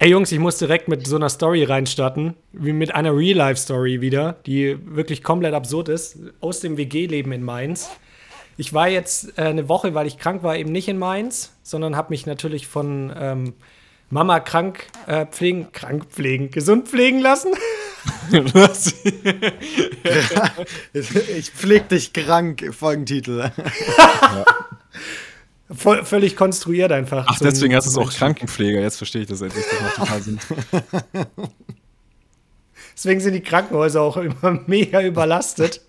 Ey Jungs, ich muss direkt mit so einer Story reinstarten, wie mit einer Real-Life-Story wieder, die wirklich komplett absurd ist, aus dem WG-Leben in Mainz. Ich war jetzt äh, eine Woche, weil ich krank war, eben nicht in Mainz, sondern habe mich natürlich von ähm, Mama krank äh, pflegen, krank pflegen, gesund pflegen lassen. Was? ich pfleg dich krank, Folgentitel. ja. Voll, völlig konstruiert einfach. Ach, deswegen hast du es auch Krankenpfleger. Jetzt verstehe ich das endlich. Das macht total Sinn. Deswegen sind die Krankenhäuser auch immer mega überlastet.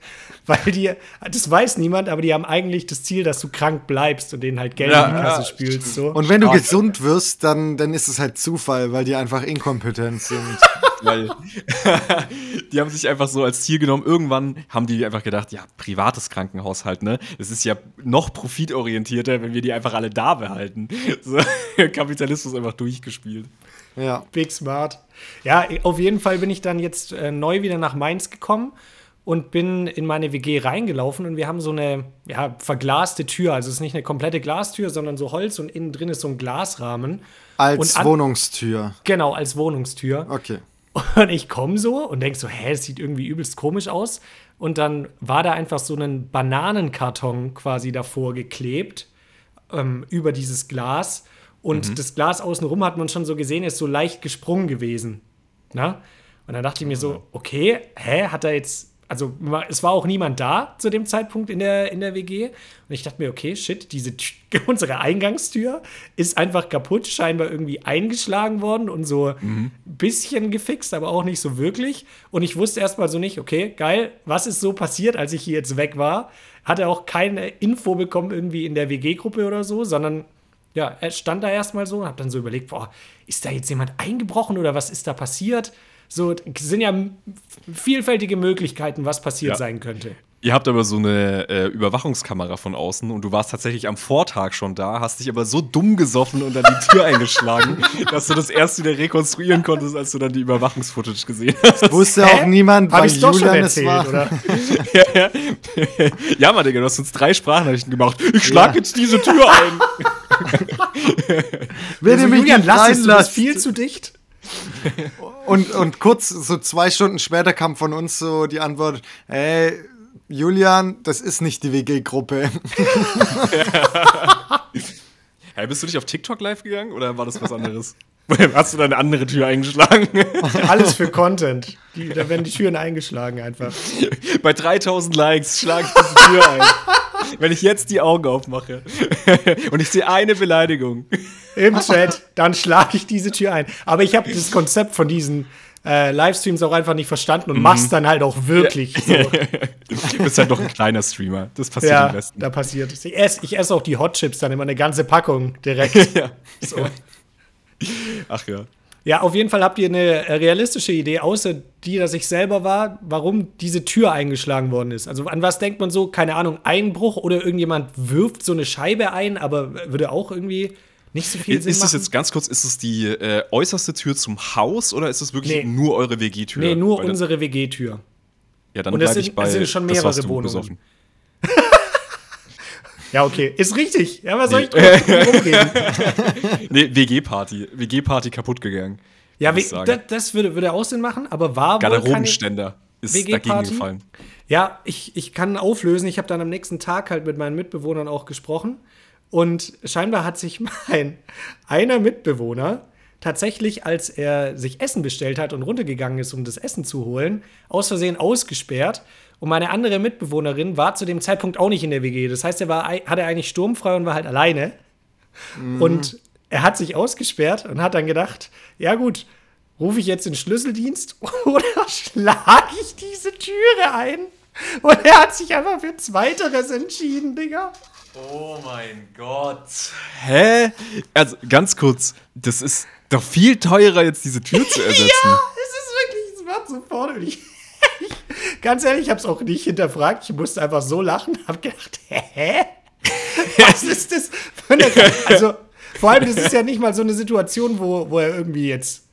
Weil die, das weiß niemand, aber die haben eigentlich das Ziel, dass du krank bleibst und denen halt Geld ja, in die Kasse ja, spielst. So. Und wenn du gesund wirst, dann, dann ist es halt Zufall, weil die einfach inkompetent sind. weil die haben sich einfach so als Ziel genommen. Irgendwann haben die einfach gedacht, ja, privates Krankenhaus halt, ne? Es ist ja noch profitorientierter, wenn wir die einfach alle da behalten. So, Kapitalismus einfach durchgespielt. Ja. Big smart. Ja, auf jeden Fall bin ich dann jetzt äh, neu wieder nach Mainz gekommen und bin in meine WG reingelaufen und wir haben so eine ja, verglaste Tür. Also es ist nicht eine komplette Glastür, sondern so Holz und innen drin ist so ein Glasrahmen. Als Wohnungstür. Genau, als Wohnungstür. Okay. Und ich komme so und denke so, hä, das sieht irgendwie übelst komisch aus. Und dann war da einfach so ein Bananenkarton quasi davor geklebt ähm, über dieses Glas. Und mhm. das Glas außenrum hat man schon so gesehen, ist so leicht gesprungen gewesen. Na? Und dann dachte ich mir so, okay, hä, hat er jetzt also es war auch niemand da zu dem Zeitpunkt in der, in der WG. Und ich dachte mir, okay, shit, diese unsere Eingangstür ist einfach kaputt, scheinbar irgendwie eingeschlagen worden und so ein mhm. bisschen gefixt, aber auch nicht so wirklich. Und ich wusste erstmal so nicht, okay, geil, was ist so passiert, als ich hier jetzt weg war? Hatte auch keine Info bekommen irgendwie in der WG-Gruppe oder so, sondern ja, er stand da erstmal so und hab dann so überlegt, boah, ist da jetzt jemand eingebrochen oder was ist da passiert? So sind ja vielfältige Möglichkeiten, was passiert ja. sein könnte. Ihr habt aber so eine äh, Überwachungskamera von außen und du warst tatsächlich am Vortag schon da, hast dich aber so dumm gesoffen und dann die Tür eingeschlagen, dass du das erst wieder rekonstruieren konntest, als du dann die Überwachungsfootage gesehen hast. Wusste auch niemand, weil Julian es war. Oder? ja, ja. ja, Mann, Digga, du hast uns drei Sprachnachrichten gemacht. Ich schlag ja. jetzt diese Tür ein. Will also, mich Julian, lass es, du bist viel zu dicht. Und, und kurz, so zwei Stunden später kam von uns so die Antwort, hey, Julian, das ist nicht die WG-Gruppe. hey, bist du nicht auf TikTok live gegangen oder war das was anderes? Hast du da eine andere Tür eingeschlagen? Alles für Content. Die, da werden die Türen eingeschlagen einfach. Bei 3000 Likes schlage ich diese Tür ein. Wenn ich jetzt die Augen aufmache und ich sehe eine Beleidigung im Chat, dann schlage ich diese Tür ein. Aber ich habe das Konzept von diesen äh, Livestreams auch einfach nicht verstanden und mhm. mach's dann halt auch wirklich. Ja. So. du bist halt doch ein kleiner Streamer. Das passiert ja, am besten. Da passiert es. Ich esse ich ess auch die Hot Chips dann immer eine ganze Packung direkt. ja. So. Ach ja. Ja, auf jeden Fall habt ihr eine äh, realistische Idee, außer die, dass ich selber war, warum diese Tür eingeschlagen worden ist. Also an was denkt man so? Keine Ahnung, Einbruch oder irgendjemand wirft so eine Scheibe ein, aber würde auch irgendwie nicht so viel ist Sinn Ist das jetzt ganz kurz, ist es die äh, äußerste Tür zum Haus oder ist es wirklich nee. nur eure WG-Tür? Nee, nur unsere WG-Tür. Ja, dann bleibe ich bei es sind schon mehrere das Wohnungen. Ja, okay. Ist richtig. Ja, was soll ich rumreden? nee, WG-Party. WG-Party kaputt gegangen. Ja, das, das, würde, würde auch Sinn machen, aber war Garderobenständer ist dagegen gefallen. Ja, ich, ich kann auflösen. Ich habe dann am nächsten Tag halt mit meinen Mitbewohnern auch gesprochen. Und scheinbar hat sich mein einer Mitbewohner tatsächlich, als er sich Essen bestellt hat und runtergegangen ist, um das Essen zu holen, aus Versehen ausgesperrt und meine andere Mitbewohnerin war zu dem Zeitpunkt auch nicht in der WG. Das heißt, er war, hatte eigentlich sturmfrei und war halt alleine. Mhm. Und er hat sich ausgesperrt und hat dann gedacht, ja gut, rufe ich jetzt den Schlüsseldienst oder schlage ich diese Türe ein? Und er hat sich einfach für Zweiteres entschieden, Digga. Oh mein Gott. Hä? Also ganz kurz, das ist doch viel teurer, jetzt diese Tür zu ersetzen. ja, es ist wirklich, es war sofort. Und ich Ganz ehrlich, ich habe es auch nicht hinterfragt. Ich musste einfach so lachen, habe gedacht, hä? Was ist das? Also, vor allem, das ist ja nicht mal so eine Situation, wo, wo er irgendwie jetzt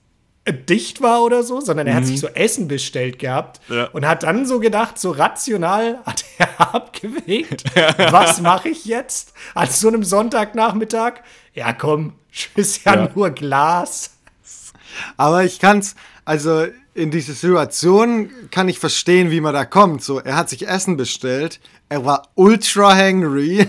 dicht war oder so, sondern er mhm. hat sich so Essen bestellt gehabt ja. und hat dann so gedacht, so rational hat er abgewegt, was mache ich jetzt an so einem Sonntagnachmittag? Ja, komm, ist ja, ja. nur Glas. Aber ich kann's, also in diese Situation kann ich verstehen, wie man da kommt. So, er hat sich Essen bestellt, er war ultra hangry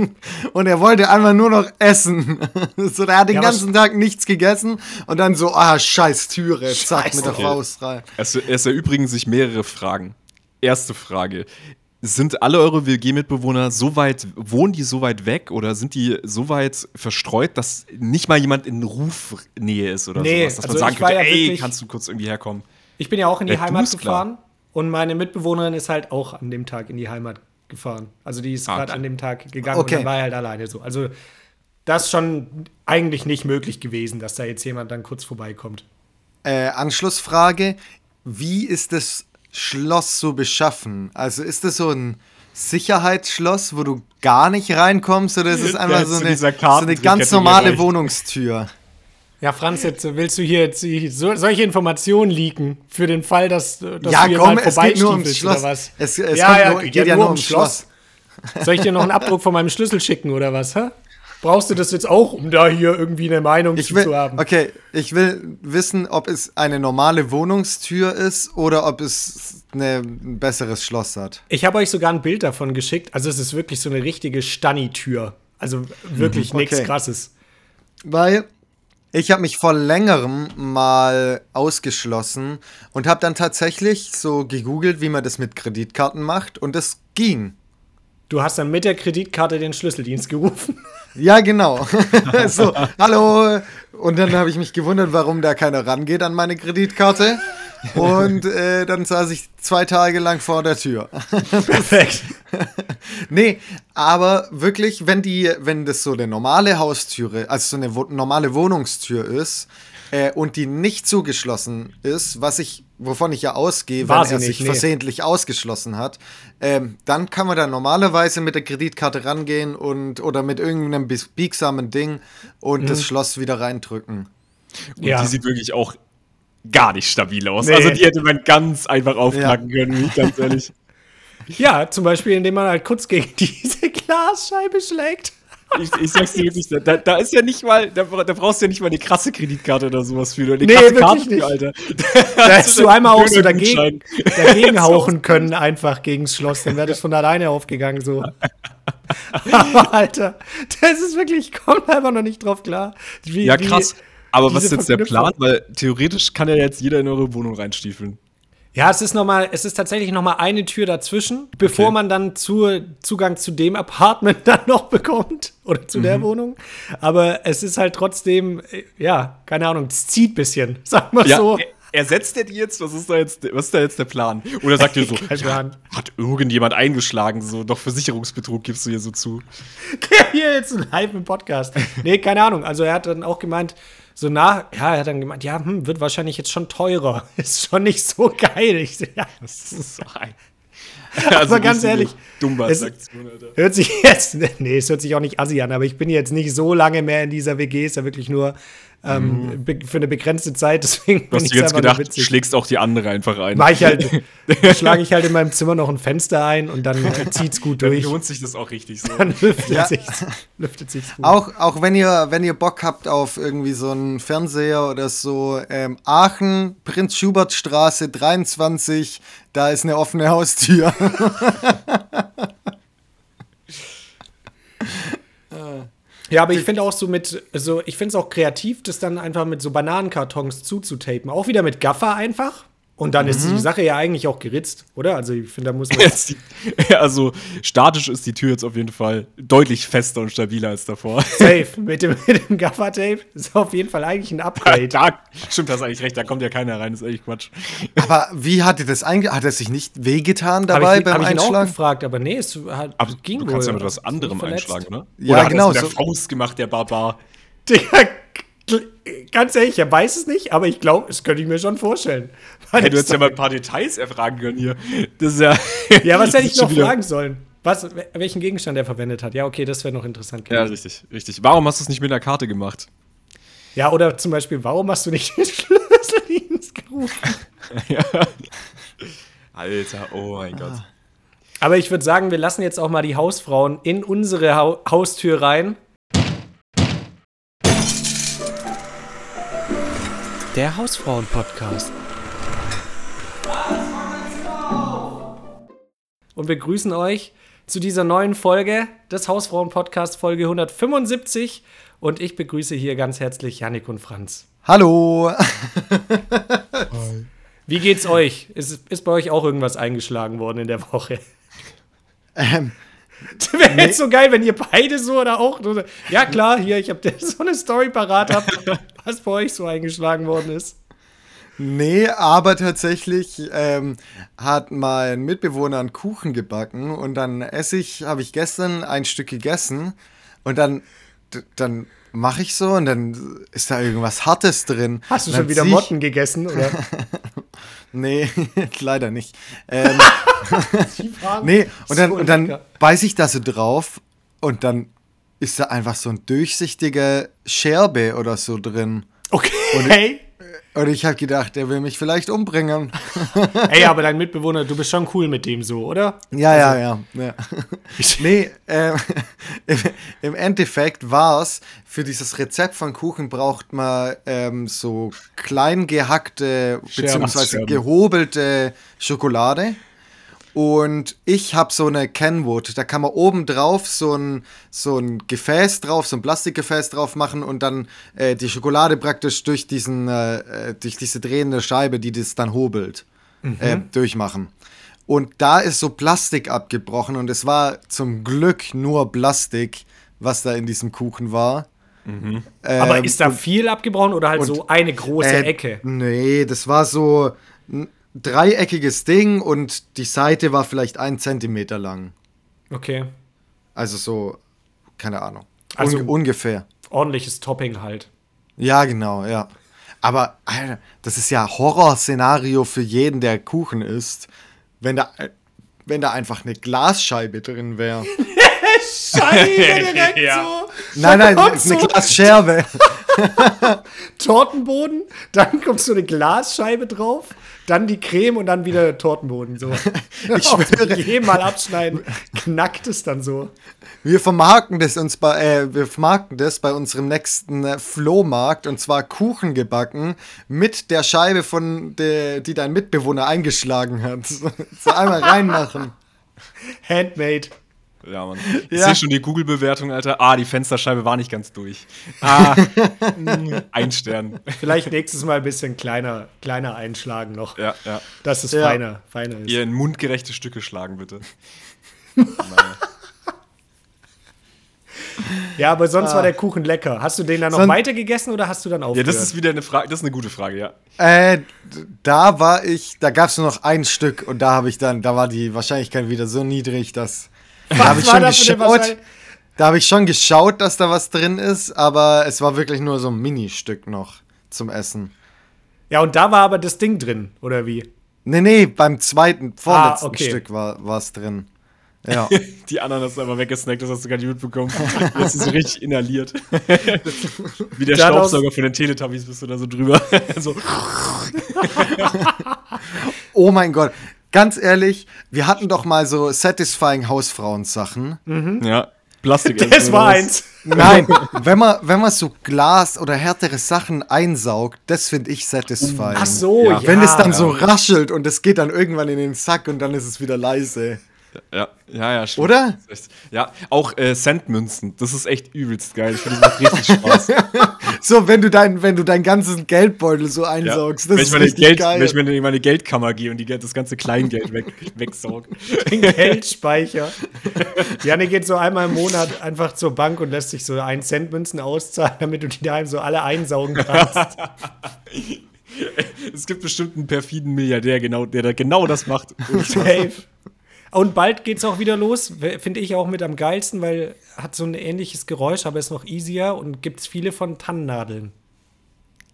und er wollte einfach nur noch essen. so, er hat den Ja, ganzen Tag nichts gegessen und dann so, ah, scheiß Türe, zack, Scheiß mit der Okay. Faust rein. Es, es erübrigen sich mehrere Fragen. Erste Frage. Sind alle eure WG-Mitbewohner so weit, wohnen die so weit weg oder sind die so weit verstreut, dass nicht mal jemand in Rufnähe ist oder Nee, sowas? Dass also man sagen könnte, ja ey, wirklich- kannst du kurz irgendwie herkommen? Ich bin ja auch in die Ja, du Heimat ist klar. gefahren und meine Mitbewohnerin ist halt auch an dem Tag in die Heimat gefahren. Also die ist Ah, gerade okay. an dem Tag gegangen Okay. und dann war halt alleine so. Also das ist schon eigentlich nicht möglich gewesen, dass da jetzt jemand dann kurz vorbeikommt. Äh, Anschlussfrage: Wie ist das Schloss so beschaffen? Also ist das so ein Sicherheitsschloss, wo du gar nicht reinkommst, oder ist es einfach so eine, so eine ganz normale. Wohnungstür? Ja, Franz, jetzt äh, willst du hier jetzt so, solche Informationen leaken für den Fall, dass, äh, dass Ja, du hier komm, mal es geht nur ums vorbeistiefelst Schloss. oder was? Es- es ja, kommt ja, nur- geht, geht ja nur ums ums Schloss. Soll ich dir noch einen Abdruck von meinem Schlüssel schicken oder was? Hä? Brauchst du das jetzt auch, um da hier irgendwie eine Meinung will, zu haben? okay, ich will wissen, ob es eine normale Wohnungstür ist oder ob es eine, ein besseres Schloss hat. Ich habe euch sogar ein Bild davon geschickt. Also es ist wirklich so eine richtige Stanni-Tür. Also wirklich Mhm, nichts okay. krasses. Weil ich habe mich vor längerem mal ausgeschlossen und habe dann tatsächlich so gegoogelt, wie man das mit Kreditkarten macht und es ging. Du hast dann mit der Kreditkarte den Schlüsseldienst gerufen. Ja, genau. so, hallo. Und dann habe ich mich gewundert, warum da keiner rangeht an meine Kreditkarte. Und äh, dann saß ich zwei Tage lang vor der Tür. Perfekt. nee, aber wirklich, wenn die, wenn das so eine normale Haustüre, also so eine wo normale Wohnungstür ist äh, und die nicht zugeschlossen ist, was ich, wovon ich ja ausgehe, War wenn sie er nicht, sich nee. versehentlich ausgeschlossen hat, ähm, dann kann man da normalerweise mit der Kreditkarte rangehen und oder mit irgendeinem biegsamen Ding und Mhm. das Schloss wieder reindrücken. Und Ja. die sieht wirklich auch gar nicht stabil aus. Nee. Also die hätte man ganz einfach aufknacken können, ganz ehrlich. Ja, zum Beispiel, indem man halt kurz gegen diese Glasscheibe schlägt. Ich, ich sag's dir wirklich, da, da ist ja nicht mal, da, da brauchst du ja nicht mal eine krasse Kreditkarte oder sowas für. Eine Nee, krasse Karte nicht. für, Alter. Da hättest du einmal auch so dagegen, dagegen hauchen können, einfach gegens Schloss. Dann wäre das von alleine aufgegangen, so. Aber, Alter, das ist wirklich, ich komme einfach noch nicht drauf klar. Wie, Ja, krass. Aber was ist jetzt der Plan? Weil theoretisch kann ja jetzt jeder in eure Wohnung reinstiefeln. Ja, es ist noch mal, es ist tatsächlich noch mal eine Tür dazwischen, bevor Okay. man dann zu, Zugang zu dem Apartment dann noch bekommt oder zu Mhm. der Wohnung. Aber es ist halt trotzdem, äh, ja, keine Ahnung, es zieht ein bisschen, sag mal Ja, so. er- ersetzt er die jetzt? Was ist da jetzt, was ist da jetzt der Plan? Oder sagt ihr so, ja, hat irgendjemand eingeschlagen, so doch Versicherungsbetrug gibst du hier so zu. Hier jetzt live im Podcast. Nee, keine Ahnung. Also er hat dann auch gemeint, so nach, ja, er hat dann gemeint, ja, hm, wird wahrscheinlich jetzt schon teurer. Ist schon nicht so geil. Ich ja, Das ist so ein. Aber ganz ehrlich, es-. Hört sich jetzt, nee, es hört sich auch nicht assi an, aber ich bin jetzt nicht so lange mehr in dieser WG, ist ja wirklich nur ähm, be- für eine begrenzte Zeit, deswegen Mhm. Du hast bin dir jetzt gedacht, witzig. schlägst auch die andere einfach ein. Mach ich halt, schlage ich halt in meinem Zimmer noch ein Fenster ein und dann äh, zieht's gut Dann durch. lohnt sich das auch richtig so. Dann lüftet Ja. sich's, lüftet sich's gut. Auch, auch wenn ihr, wenn ihr Bock habt auf irgendwie so einen Fernseher oder so, ähm, Aachen, Prinz-Schubert-Straße 23, da ist eine offene Haustür. Ja, aber ich finde auch so mit, so, ich finde es auch kreativ, das dann einfach mit so Bananenkartons zuzutapen. Auch wieder mit Gaffer einfach. Und dann ist Mhm. die Sache ja eigentlich auch geritzt, oder? Also ich finde, da muss man. Jetzt die, also statisch ist die Tür jetzt auf jeden Fall deutlich fester und stabiler als davor. Safe mit dem, mit dem Gaffer-Tape. Ist auf jeden Fall eigentlich ein Upgrade. da stimmt das eigentlich recht, da kommt ja keiner rein, das ist eigentlich Quatsch. Aber wie hat ihr das einge... Hat er sich nicht wehgetan Hab dabei ich, beim hab ich ihn auch Einschlagen? gefragt, aber nee, es hat, Aber ging du wohl. kannst ja mit was Ist anderem einschlagen, oder? Ja, oder hat genau, Er es mit so- der Faust gemacht, der Barbar. Digga, ganz ehrlich, er weiß es nicht, aber ich glaube, das könnte ich mir schon vorstellen. Hey, du hättest ja mal ein paar Details erfragen können hier. Das ist ja. Ja, was hätte ich noch fragen sollen? Was, welchen Gegenstand er verwendet hat? Ja, okay, das wäre noch interessant Ja, richtig, richtig. Warum hast du es nicht mit einer Karte gemacht? Ja, oder zum Beispiel, warum hast du nicht den Schlüsseldienst gerufen? Alter, oh mein Gott. Aber ich würde sagen, wir lassen jetzt auch mal die Hausfrauen in unsere Hau Haustür rein. Der Hausfrauen-Podcast. Und wir grüßen euch zu dieser neuen Folge des Hausfrauen-Podcasts, Folge 175. Und ich begrüße hier ganz herzlich Janik und Franz. Hallo. Wie geht's euch? Ist, ist bei euch auch irgendwas eingeschlagen worden in der Woche? Ähm, Wäre jetzt so geil, wenn ihr beide so oder auch. Ja, klar, hier, ich habe so eine Story parat, hab, was bei euch so eingeschlagen worden ist. nee, aber tatsächlich ähm, hat mein Mitbewohner einen Kuchen gebacken und dann esse ich, habe ich gestern ein Stück gegessen und dann, dann mache ich so und dann ist da irgendwas Hartes drin. Hast du schon wieder Motten gegessen? Oder? Nee, leider nicht. Ähm, nee, und dann, so und dann beiß ich da so drauf und dann ist da einfach so ein durchsichtige Scherbe oder so drin. Okay. Und ich habe gedacht, der will mich vielleicht umbringen. Ey, aber dein Mitbewohner, du bist schon cool mit dem so, oder? Ja, ja, ja. ja. nee, ähm, im, Endeffekt war es, für dieses Rezept von Kuchen braucht man ähm, so klein gehackte Scherben. gehobelte Schokolade. Und ich habe so eine Kenwood, da kann man oben drauf so ein, so ein Gefäß drauf, so ein Plastikgefäß drauf machen und dann äh, die Schokolade praktisch durch, diesen, äh, äh, durch diese drehende Scheibe, die das dann hobelt, äh, durchmachen. Und da ist so Plastik abgebrochen und es war zum Glück nur Plastik, was da in diesem Kuchen war. Aber Ähm, ist da viel abgebrochen oder halt so eine große äh, Ecke? Nee, das war so dreieckiges Ding und die Seite war vielleicht ein Zentimeter lang. Okay. Also so, keine Ahnung. Also- Un ungefähr. Ordentliches Topping halt. Ja, genau, ja. Aber Alter, das ist ja Horrorszenario für jeden, der Kuchen isst, wenn da, wenn da einfach eine Glasscheibe drin wäre. Scheibe direkt Ja. so. nein, nein, kommt das ist eine so Glascherbe. Tortenboden, dann kommt so eine Glasscheibe drauf, dann die Creme und dann wieder Tortenboden. So. Ich schwöre. Jedem Mal abschneiden, knackt es dann so. Wir vermarkten das uns bei, äh, wir vermarkten das bei unserem nächsten äh, Flohmarkt und zwar Kuchen gebacken mit der Scheibe von der, die dein Mitbewohner eingeschlagen hat. So einmal reinmachen. Handmade. Ja, Mann. Ich Ja. sehe schon die Google-Bewertung, Alter. Ah, die Fensterscheibe war nicht ganz durch. Ah, ein Stern. Vielleicht nächstes Mal ein bisschen kleiner, kleiner einschlagen noch. Ja, ja. Dass es Ja. feiner, feiner ist. Ihr in mundgerechte Stücke schlagen, bitte. Ja, aber sonst war der Kuchen lecker. Hast du den dann noch Son- weiter gegessen oder hast du dann Ja, aufgehört? das ist wieder eine Frage, das ist eine gute Frage, ja. Äh, da war ich, da gab es nur noch ein Stück und da habe ich dann, da war die Wahrscheinlichkeit wieder so niedrig, dass da habe ich schon geschaut. Da habe ich schon geschaut, dass da was drin ist, aber es war wirklich nur so ein Ministück noch zum Essen. Ja, und da war aber das Ding drin, oder wie? Nee, nee, beim zweiten, vorletzten Ah, okay. Stück war es drin. Ja. Die anderen hast du aber weggesnackt, das hast du gar nicht mitbekommen. Jetzt ist so richtig inhaliert. Wie der Staubsauger von den Teletubbies bist du da so drüber. so, Oh mein Gott. Ganz ehrlich, wir hatten doch mal so satisfying Hausfrauen-Sachen. ja, Plastik. Das war eins. Nein, wenn man, wenn man so Glas oder härtere Sachen einsaugt, das finde ich satisfying. Ach so, ja. Ja. Wenn es dann so raschelt und es geht dann irgendwann in den Sack und dann ist es wieder leise. Ja, ja, ja, stimmt. Oder? Ja, auch äh, Centmünzen. Das ist echt übelst geil. Ich finde, das macht richtig Spaß. So, wenn du dein, wenn du deinen ganzen Geldbeutel so Ja. einsaugst, wenn das ich ist meine richtig Geld, geil. Wenn ich mir in meine Geldkammer gehe und die, das ganze Kleingeld weg, wegsauge. Den Geldspeicher. Janne geht so einmal im Monat einfach zur Bank und lässt sich so 1 Cent Münzen auszahlen, damit du die daheim so alle einsaugen kannst. Es gibt bestimmt einen perfiden Milliardär, genau, der da genau das macht. Safe. Und bald geht's auch wieder los. Finde ich auch mit am geilsten, weil hat so ein ähnliches Geräusch, aber ist noch easier und gibt's viele von Tannennadeln,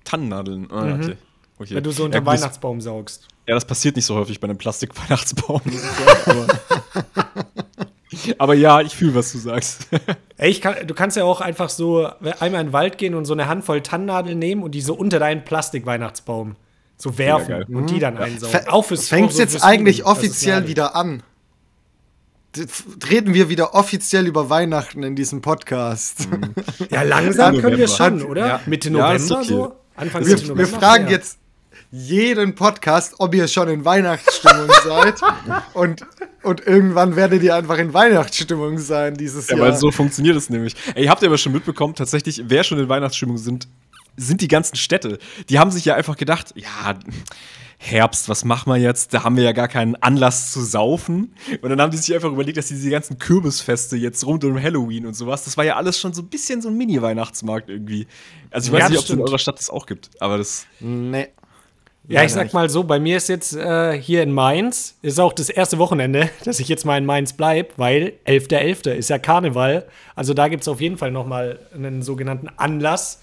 Tannennadeln. Ah, okay. okay. wenn du so unter ja, Weihnachtsbaum saugst. Ja, das passiert nicht so häufig bei einem Plastik-Weihnachtsbaum. aber, aber ja, ich fühle, was du sagst. Ey, ich kann, du kannst ja auch einfach so einmal in den Wald gehen und so eine Handvoll Tannennadeln nehmen und die so unter deinen Plastik-Weihnachtsbaum so werfen geil. und die dann einsaugen. Fä- auch fürs so jetzt fürs eigentlich Üben. Offiziell wieder an? Reden wir wieder offiziell über Weihnachten in diesem Podcast? Ja, langsam können wir November. schon, oder? Ja. Mitte Ja, November okay. so. Anfang Wir, Mitte wir November, fragen ja. jetzt jeden Podcast, ob ihr schon in Weihnachtsstimmung seid. Und, und irgendwann werdet ihr einfach in Weihnachtsstimmung sein dieses Ja, Jahr. weil so funktioniert es nämlich. Ey, habt ihr aber schon mitbekommen, tatsächlich, wer schon in Weihnachtsstimmung sind, sind die ganzen Städte. Die haben sich ja einfach gedacht, ja, Herbst, was machen wir jetzt? Da haben wir ja gar keinen Anlass zu saufen. Und dann haben die sich einfach überlegt, dass diese ganzen Kürbisfeste jetzt rund um Halloween und sowas, das war ja alles schon so ein bisschen so ein Mini-Weihnachtsmarkt irgendwie. Also ich weiß Ja, nicht, ob es in eurer Stadt das auch gibt, aber das. nee. Ja, ich sag mal so, bei mir ist jetzt äh, hier in Mainz, ist auch das erste Wochenende, dass ich jetzt mal in Mainz bleibe, weil 11.11. ist ja Karneval. Also da gibt es auf jeden Fall noch mal einen sogenannten Anlass.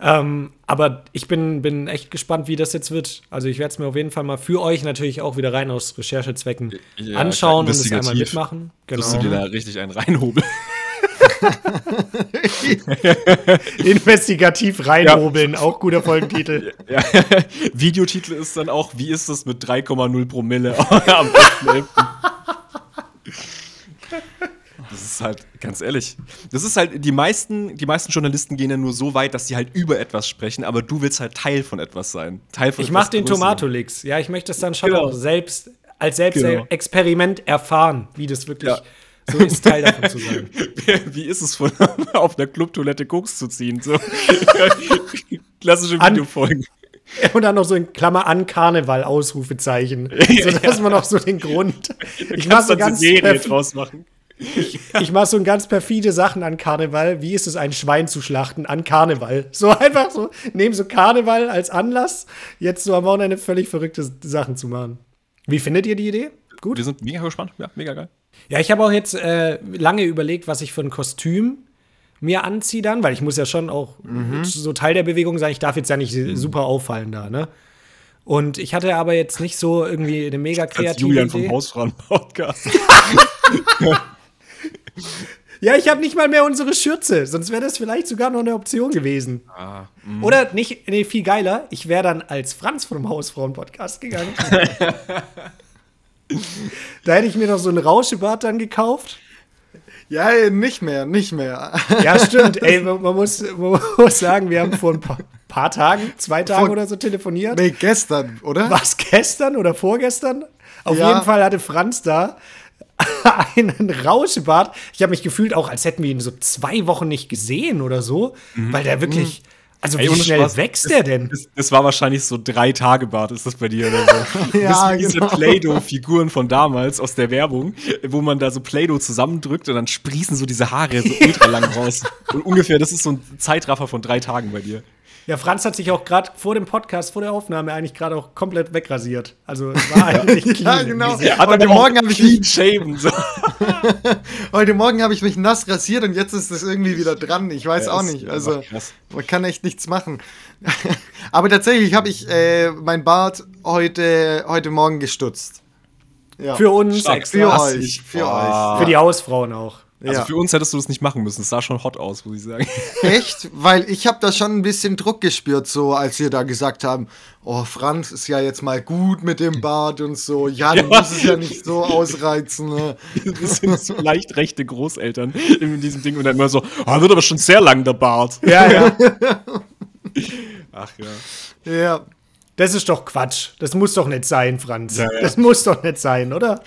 Ähm, aber ich bin, bin echt gespannt, wie das jetzt wird. Also ich werde es mir auf jeden Fall mal für euch natürlich auch wieder rein aus Recherchezwecken Ja, anschauen und es einmal mitmachen. Wirst du Genau. dir da richtig einen reinhobeln. Investigativ reinhobeln, auch guter Folgentitel. Ja. Videotitel ist dann auch, wie ist das mit 3,0 Promille am 11.11.? Das ist halt, ganz ehrlich, das ist halt, die meisten, die meisten Journalisten gehen ja nur so weit, dass sie halt über etwas sprechen, aber du willst halt Teil von etwas sein. Teil von Ich mache den. Tomatolix. Ja, ich möchte es dann schon Genau. auch selbst als Genau. Selbstexperiment erfahren, wie das wirklich Ja. so ist, Teil davon zu sein. Wie ist es, von, auf einer Clubtoilette Koks zu ziehen? So. Klassische Videofolgen. Und dann noch so in Klammer an Karneval Ausrufezeichen, so dass man auch so den Grund. Ich mache so ganz Serie draus machen. Ich mache so ganz perfide Sachen an Karneval. Wie ist es, ein Schwein zu schlachten an Karneval? So einfach so, nehmen so Karneval als Anlass, jetzt so am Wochenende völlig verrückte Sachen zu machen. Wie findet ihr die Idee? Gut? Wir sind mega gespannt. Ja, mega geil. Ja, ich habe auch jetzt äh, lange überlegt, was ich für ein Kostüm mir anziehe dann, weil ich muss ja schon auch so Teil der Bewegung sein. Ich darf jetzt ja nicht super auffallen da, ne? Und ich hatte aber jetzt nicht so irgendwie eine mega Als kreative Julian Idee. vom Hausfrauen-Podcast. Ja, ich habe nicht mal mehr unsere Schürze, sonst wäre das vielleicht sogar noch eine Option gewesen. Oder nicht, nee, viel geiler, ich wäre dann als Franz vom Hausfrauen-Podcast gegangen. da hätte ich mir noch so einen Rauschebart dann gekauft. Ja, nicht mehr, nicht mehr. Ja, stimmt. Ey, man, man, muss, man muss sagen, wir haben vor ein paar, paar Tagen, zwei Tagen Vor- oder so telefoniert. nee, gestern, oder? Was gestern oder vorgestern? Auf Ja. jeden Fall hatte Franz da einen Rauschebart. Ich habe mich gefühlt auch, als hätten wir ihn so zwei Wochen nicht gesehen oder so, weil der wirklich. Also, Ey, wie schnell Spaß. wächst der denn? Das, das war wahrscheinlich so drei Tage Bart, ist das bei dir oder so? Ja, bist wie genau. diese Play-Doh-Figuren von damals aus der Werbung, wo man da so Play-Doh zusammendrückt und dann sprießen so diese Haare so ultra lang raus. Und ungefähr, das ist so ein Zeitraffer von drei Tagen bei dir. Ja, Franz hat sich auch gerade vor dem Podcast, vor der Aufnahme eigentlich gerade auch komplett wegrasiert. Also, es war eigentlich Ja, clean. genau. Diese- Hat Heute Morgen habe ich clean mich, shaven. So. heute Morgen habe ich mich nass rasiert und jetzt ist es irgendwie wieder dran. Ich weiß Ja, auch nicht. Also man kann echt nichts machen. Aber tatsächlich habe ich äh, mein Bart heute, heute Morgen gestutzt. Ja. Für uns Stark. Für euch, für Boah. euch. Für die Hausfrauen auch. Also ja. für uns hättest du das nicht machen müssen. Es sah schon hot aus, muss ich sagen. Echt? Weil ich habe da schon ein bisschen Druck gespürt, so als wir da gesagt haben, oh, Franz ist ja jetzt mal gut mit dem Bart und so. Ja, du musst es ja nicht so ausreizen. Ne? Das sind so leicht rechte Großeltern in diesem Ding und dann immer so, ah, wird aber schon sehr lang der Bart. Ja, ja. Ach ja. Ja. Das ist doch Quatsch. Das muss doch nicht sein, Franz. Ja, ja. Das muss doch nicht sein, oder?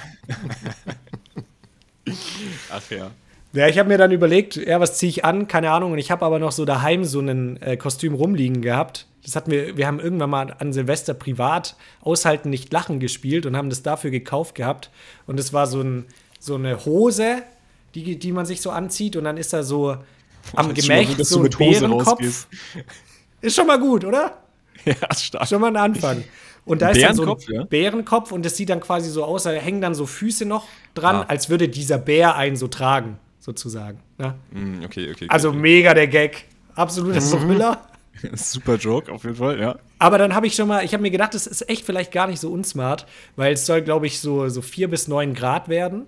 Ach ja. Ja, ich habe mir dann überlegt, ja, was ziehe ich an? Keine Ahnung. Und ich habe aber noch so daheim so ein äh, Kostüm rumliegen gehabt. Das hatten wir, wir haben irgendwann mal an Silvester privat Aushalten nicht lachen gespielt und haben das dafür gekauft gehabt. Und es war so, ein, so eine Hose, die, die man sich so anzieht und dann ist da so am mal Gemächt so ein Bärenkopf. rausgehst. Ist schon mal gut, oder? Ja, stark. Schon mal ein Anfang. Und da ist dann so ein Bärenkopf, ja? Bärenkopf und das sieht dann quasi so aus, da hängen dann so Füße noch dran, Ah. als würde dieser Bär einen so tragen, sozusagen. Ne? Mm, Okay, okay. Also mega der Gag. Absoluter Thriller. okay. Super Joke, auf jeden Fall, ja. Aber dann habe ich schon mal, ich habe mir gedacht, das ist echt vielleicht gar nicht so unsmart, weil es soll, glaube ich, so, so vier bis neun Grad werden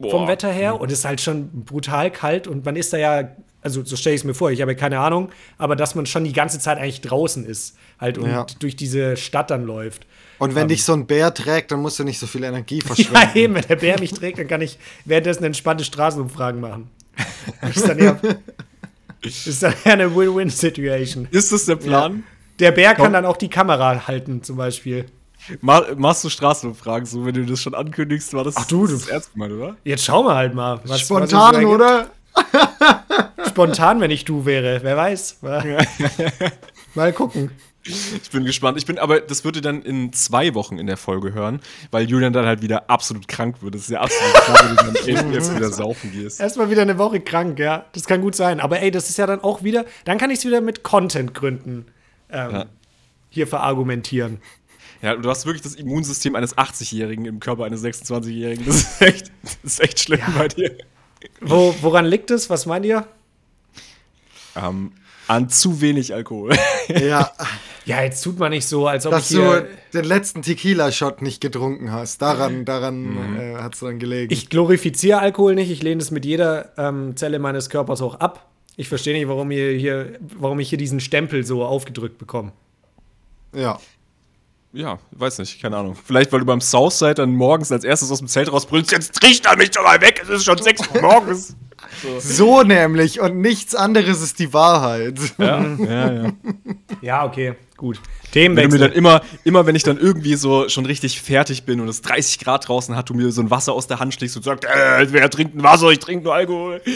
vom Boah. Wetter her und es ist halt schon brutal kalt und man ist da ja, also so stelle ich es mir vor, ich habe ja keine Ahnung, aber dass man schon die ganze Zeit eigentlich draußen ist halt und Ja. durch diese Stadt dann läuft. Und wenn dich so ein Bär trägt, dann musst du nicht so viel Energie Ja, verschwenden. eben, wenn der Bär mich trägt, dann kann ich währenddessen entspannte Straßenumfragen machen. Das ist dann eher, ist dann eher eine Win-Win-Situation. Ist das der Plan? Der Bär kann dann auch die Kamera halten, zum Beispiel. Ma machst du Straßenumfragen so, wenn du das schon ankündigst, war das Ach du, das du- erste Mal, oder? Jetzt schauen wir halt mal. Was, Spontan, was oder? Spontan, wenn ich du wäre. Wer weiß. Mal, mal gucken. Ich bin gespannt. Ich bin, aber das würde dann in zwei Wochen in der Folge hören, weil Julian dann halt wieder absolut krank wird. Das ist ja absolut klar, wenn du dann eben jetzt wieder saufen gehst. Erstmal wieder eine Woche krank, ja. Das kann gut sein. Aber ey, das ist ja dann auch wieder, dann kann ich es wieder mit Content-Gründen ähm, Ja. hier verargumentieren. Ja, du hast wirklich das Immunsystem eines 80-Jährigen im Körper eines 26-Jährigen. Das ist echt, das ist echt schlimm bei dir. Wo, woran liegt es? Was meint ihr? Ähm, an zu wenig Alkohol. Ja, Ja, jetzt tut man nicht so, als ob dass ich du hier. den letzten Tequila-Shot nicht getrunken hast. Daran, daran äh, hat es dann gelegen. Ich glorifiziere Alkohol nicht. Ich lehne es mit jeder ähm, Zelle meines Körpers auch ab. Ich verstehe nicht, warum, ihr hier, warum ich hier diesen Stempel so aufgedrückt bekomme. ja. Ja, weiß nicht, keine Ahnung. Vielleicht, weil du beim Southside dann morgens als erstes aus dem Zelt rausbrüllst, jetzt trichter mich doch mal weg, es ist schon 6 Uhr morgens. So nämlich und nichts anderes ist die Wahrheit. Ja, ja, ja. Ja, okay, gut. Wenn du mir Themenwechsel. dann immer, immer wenn ich dann irgendwie so schon richtig fertig bin und es 30 Grad draußen hat, du mir so ein Wasser aus der Hand schlägst und sagst, äh, wer trinkt ein Wasser, ich trinke nur Alkohol.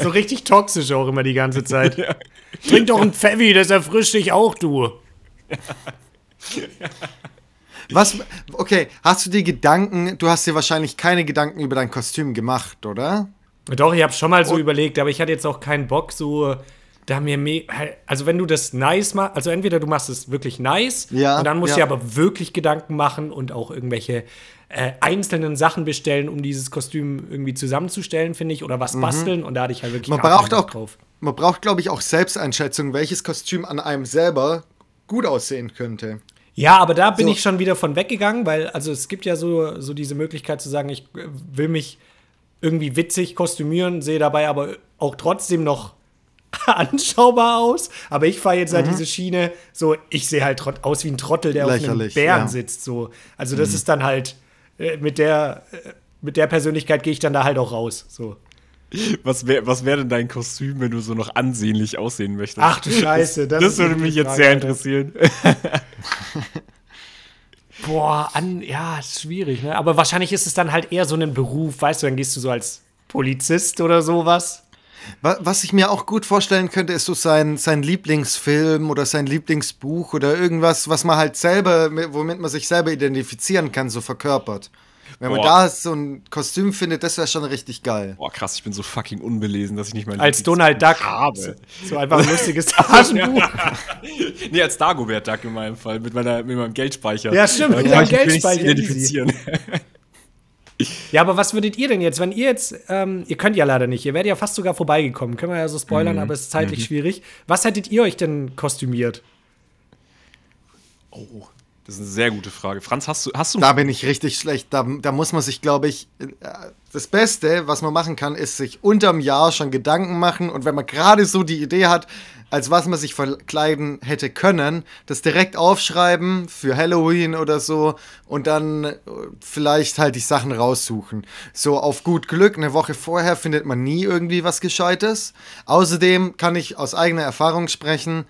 So richtig toxisch auch immer die ganze Zeit. Trink doch ein Pfeffi, das erfrischt dich auch, du. Was, okay, hast du dir Gedanken, du hast dir wahrscheinlich keine Gedanken über dein Kostüm gemacht, oder? Doch, ich habe schon mal so überlegt, aber ich hatte jetzt auch keinen Bock, so da mir also wenn du das nice machst, also entweder du machst es wirklich nice Ja, und dann musst ja. du dir aber wirklich Gedanken machen und auch irgendwelche äh, einzelnen Sachen bestellen, um dieses Kostüm irgendwie zusammenzustellen, finde ich, oder was basteln und da hatte ich halt wirklich Mhm. Man braucht auch, drauf. man braucht, glaube ich, auch Selbsteinschätzung, welches Kostüm an einem selber gut aussehen könnte. Ja, aber da bin So. ich schon wieder von weggegangen, weil also es gibt ja so, so diese Möglichkeit zu sagen, ich äh, will mich irgendwie witzig kostümieren, sehe dabei aber auch trotzdem noch anschaubar aus. Aber ich fahre jetzt halt Mhm. diese Schiene, so ich sehe halt aus wie ein Trottel, der auf einem Lächerlich, Bären ja. Mhm. sitzt. So. Also das ist dann halt äh, mit der äh, mit der Persönlichkeit gehe ich dann da halt auch raus. So. Was wäre was wär denn dein Kostüm, wenn du so noch ansehnlich aussehen möchtest? Ach du Scheiße, das, das ist würde mich jetzt Frage, sehr interessieren. Boah, an, ja, ist schwierig, ne? Aber wahrscheinlich ist es dann halt eher so ein Beruf, weißt du, dann gehst du so als Polizist oder sowas. Wa- Was ich mir auch gut vorstellen könnte, ist so sein, sein Lieblingsfilm oder sein Lieblingsbuch oder irgendwas, was man halt selber, womit man sich selber identifizieren kann, so verkörpert. Wenn man Boah. da so ein Kostüm findet, das wäre schon richtig geil. Boah, krass, ich bin so fucking unbelesen, dass ich nicht mal Als Donald Duck. habe. So einfach ein lustiges Taschenbuch. Nee, als Dagobert Duck in meinem Fall, mit, meiner, mit meinem Geldspeicher. Ja, stimmt, mit deinem wenigstens Geldspeicher, identifizieren. Ja, aber was würdet ihr denn jetzt, wenn ihr jetzt, ähm, ihr könnt ja leider nicht, ihr werdet ja fast sogar vorbeigekommen, können wir ja so spoilern, aber es ist zeitlich schwierig. Was hättet ihr euch denn kostümiert? Oh, das ist eine sehr gute Frage. Franz, hast du, hast du Da bin ich richtig schlecht. Da, da muss man sich, glaube ich, äh, das Beste, was man machen kann, ist sich unterm Jahr schon Gedanken machen und wenn man gerade so die Idee hat, als was man sich verkleiden hätte können, das direkt aufschreiben für Halloween oder so und dann äh, vielleicht halt die Sachen raussuchen. So auf gut Glück, eine Woche vorher findet man nie irgendwie was Gescheites. Außerdem kann ich aus eigener Erfahrung sprechen,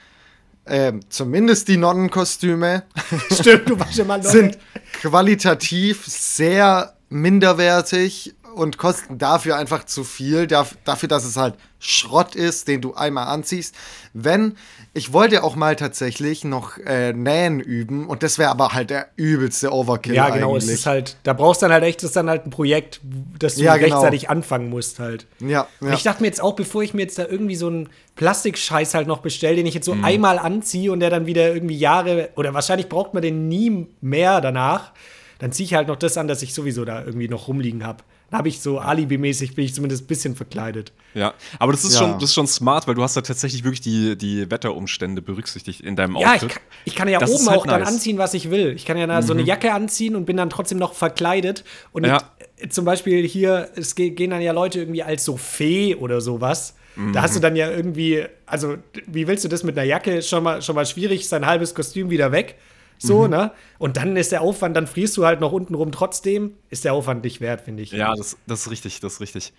ähm, zumindest die Nonnenkostüme Stimmt, du warst schon mal sind qualitativ sehr minderwertig und kosten dafür einfach zu viel, dafür, dass es halt Schrott ist, den du einmal anziehst. Wenn, ich wollte auch mal tatsächlich noch äh, Nähen üben und das wäre aber halt der übelste Overkill Ja, genau, eigentlich. es ist halt, da brauchst du dann halt echt, das ist dann halt ein Projekt, das du Ja, genau. rechtzeitig anfangen musst halt. ja, Und ja. Ich dachte mir jetzt auch, bevor ich mir jetzt da irgendwie so einen Plastikscheiß halt noch bestelle, den ich jetzt so Mhm. einmal anziehe und der dann wieder irgendwie Jahre, oder wahrscheinlich braucht man den nie mehr danach, dann ziehe ich halt noch das an, dass ich sowieso da irgendwie noch rumliegen habe. Dann habe ich so alibimäßig, bin ich zumindest ein bisschen verkleidet. Ja, aber das ist, Ja. schon, das ist schon smart, weil du hast da tatsächlich wirklich die, die Wetterumstände berücksichtigt in deinem Ja, ich, Outfit. kann- ich kann ja Das oben halt auch dann nice. Mhm. anziehen, was ich will. Ich kann ja da so eine Jacke anziehen und bin dann trotzdem noch verkleidet. Und Ja. äh, zum Beispiel hier, es ge- gehen dann ja Leute irgendwie als so Fee oder sowas. Mhm. Da hast du dann ja irgendwie, also wie willst du das mit einer Jacke? Schon mal, schon mal schwierig, sein halbes Kostüm wieder weg. So, Mhm. ne? Und dann ist der Aufwand, dann frierst du halt noch unten rum trotzdem, ist der Aufwand nicht wert, finde ich. Ja, das, das ist richtig, das ist richtig.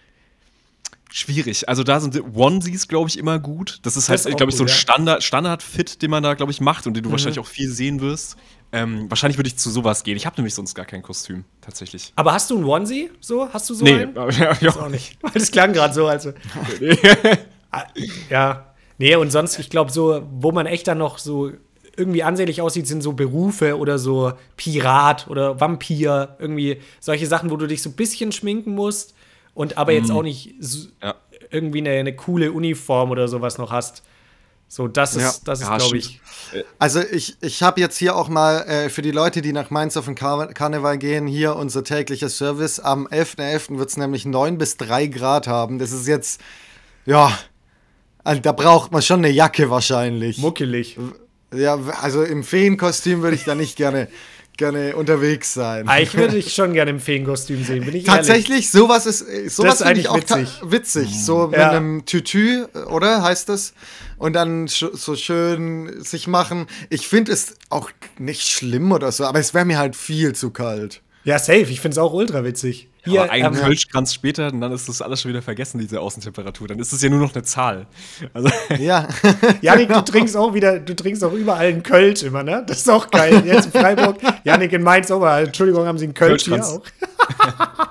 schwierig. Also da sind Onesies, glaube ich, immer gut. Das ist Das halt, glaube ich, so ein ja. Standard, Standard-Fit, den man da, glaube ich, macht und den du wahrscheinlich auch viel sehen wirst. Ähm, wahrscheinlich würde ich zu sowas gehen. Ich habe nämlich sonst gar kein Kostüm, tatsächlich. Aber hast du einen Onesie? So? Hast du so Nee, einen? ja, ja. Auch nicht. Weil das klang gerade so, also. Ja. Nee, und sonst, ich glaube, so, wo man echt dann noch so irgendwie ansehnlich aussieht, sind so Berufe oder so Pirat oder Vampir, irgendwie solche Sachen, wo du dich so ein bisschen schminken musst und aber jetzt auch nicht so Ja. irgendwie eine, eine coole Uniform oder sowas noch hast. So, das ist, Ja. das ist, Ja, glaube ich. Also ich, ich habe jetzt hier auch mal äh, für die Leute, die nach Mainz auf den Kar Karneval gehen, hier unser täglicher Service. Am 11.11. wird es nämlich 9 bis 3 Grad haben. Das ist jetzt, ja, also da braucht man schon eine Jacke wahrscheinlich. Muckelig. Ja, also im Feenkostüm würde ich da nicht gerne, gerne unterwegs sein. Ah, ich würde dich schon gerne im Feenkostüm sehen, bin ich ehrlich. Tatsächlich, sowas ist sowas finde ich auch witzig. witzig. So mit Ja. einem Tütü, oder heißt das? Und dann so schön sich machen. Ich finde es auch nicht schlimm oder so, aber es wäre mir halt viel zu kalt. Ja, safe. Ich finde es auch ultra witzig. Hier, Aber einen ähm, Kölschkranz später, und dann ist das alles schon wieder vergessen, diese Außentemperatur. Dann ist es ja nur noch eine Zahl. Also, Ja. Janik, du trinkst auch wieder, du trinkst auch überall einen Kölsch immer, ne? Das ist auch geil. Jetzt in Freiburg, Janik in Mainz auch mal. Entschuldigung, haben Sie einen Kölsch hier Kölschkranz. auch?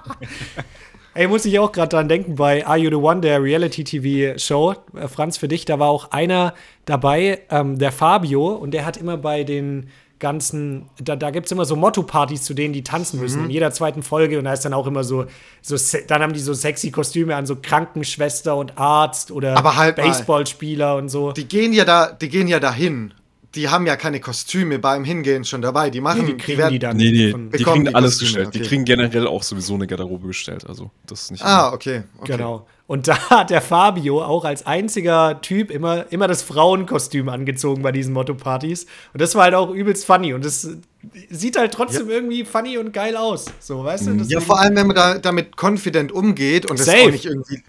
Ey, muss ich auch gerade dran denken, bei Are You the One, der Reality-TV-Show, äh, Franz, für dich, da war auch einer dabei, ähm, der Fabio, und der hat immer bei den ganzen, da, da gibt es immer so Motto-Partys, zu denen die tanzen müssen, in jeder zweiten Folge, und da ist dann auch immer so, so, dann haben die so sexy Kostüme an, so Krankenschwester und Arzt oder halt. Baseballspieler und so. Die gehen ja da, die gehen ja dahin. Die haben ja keine Kostüme beim Hingehen schon dabei. Die machen, die kriegen werden- die dann. nee, nee, von- die kriegen die alles Kostüme, gestellt. Die okay. kriegen generell auch sowieso eine Garderobe gestellt. Also, das ist nicht. Ah, okay. okay. Genau. Und da hat der Fabio auch als einziger Typ immer, immer das Frauenkostüm angezogen bei diesen Motto-Partys. Und das war halt auch übelst funny. Und das sieht halt trotzdem irgendwie funny und geil aus. So, weißt du? Ja, Deswegen- vor allem, wenn man da damit confident umgeht und das Safe. auch nicht irgendwie.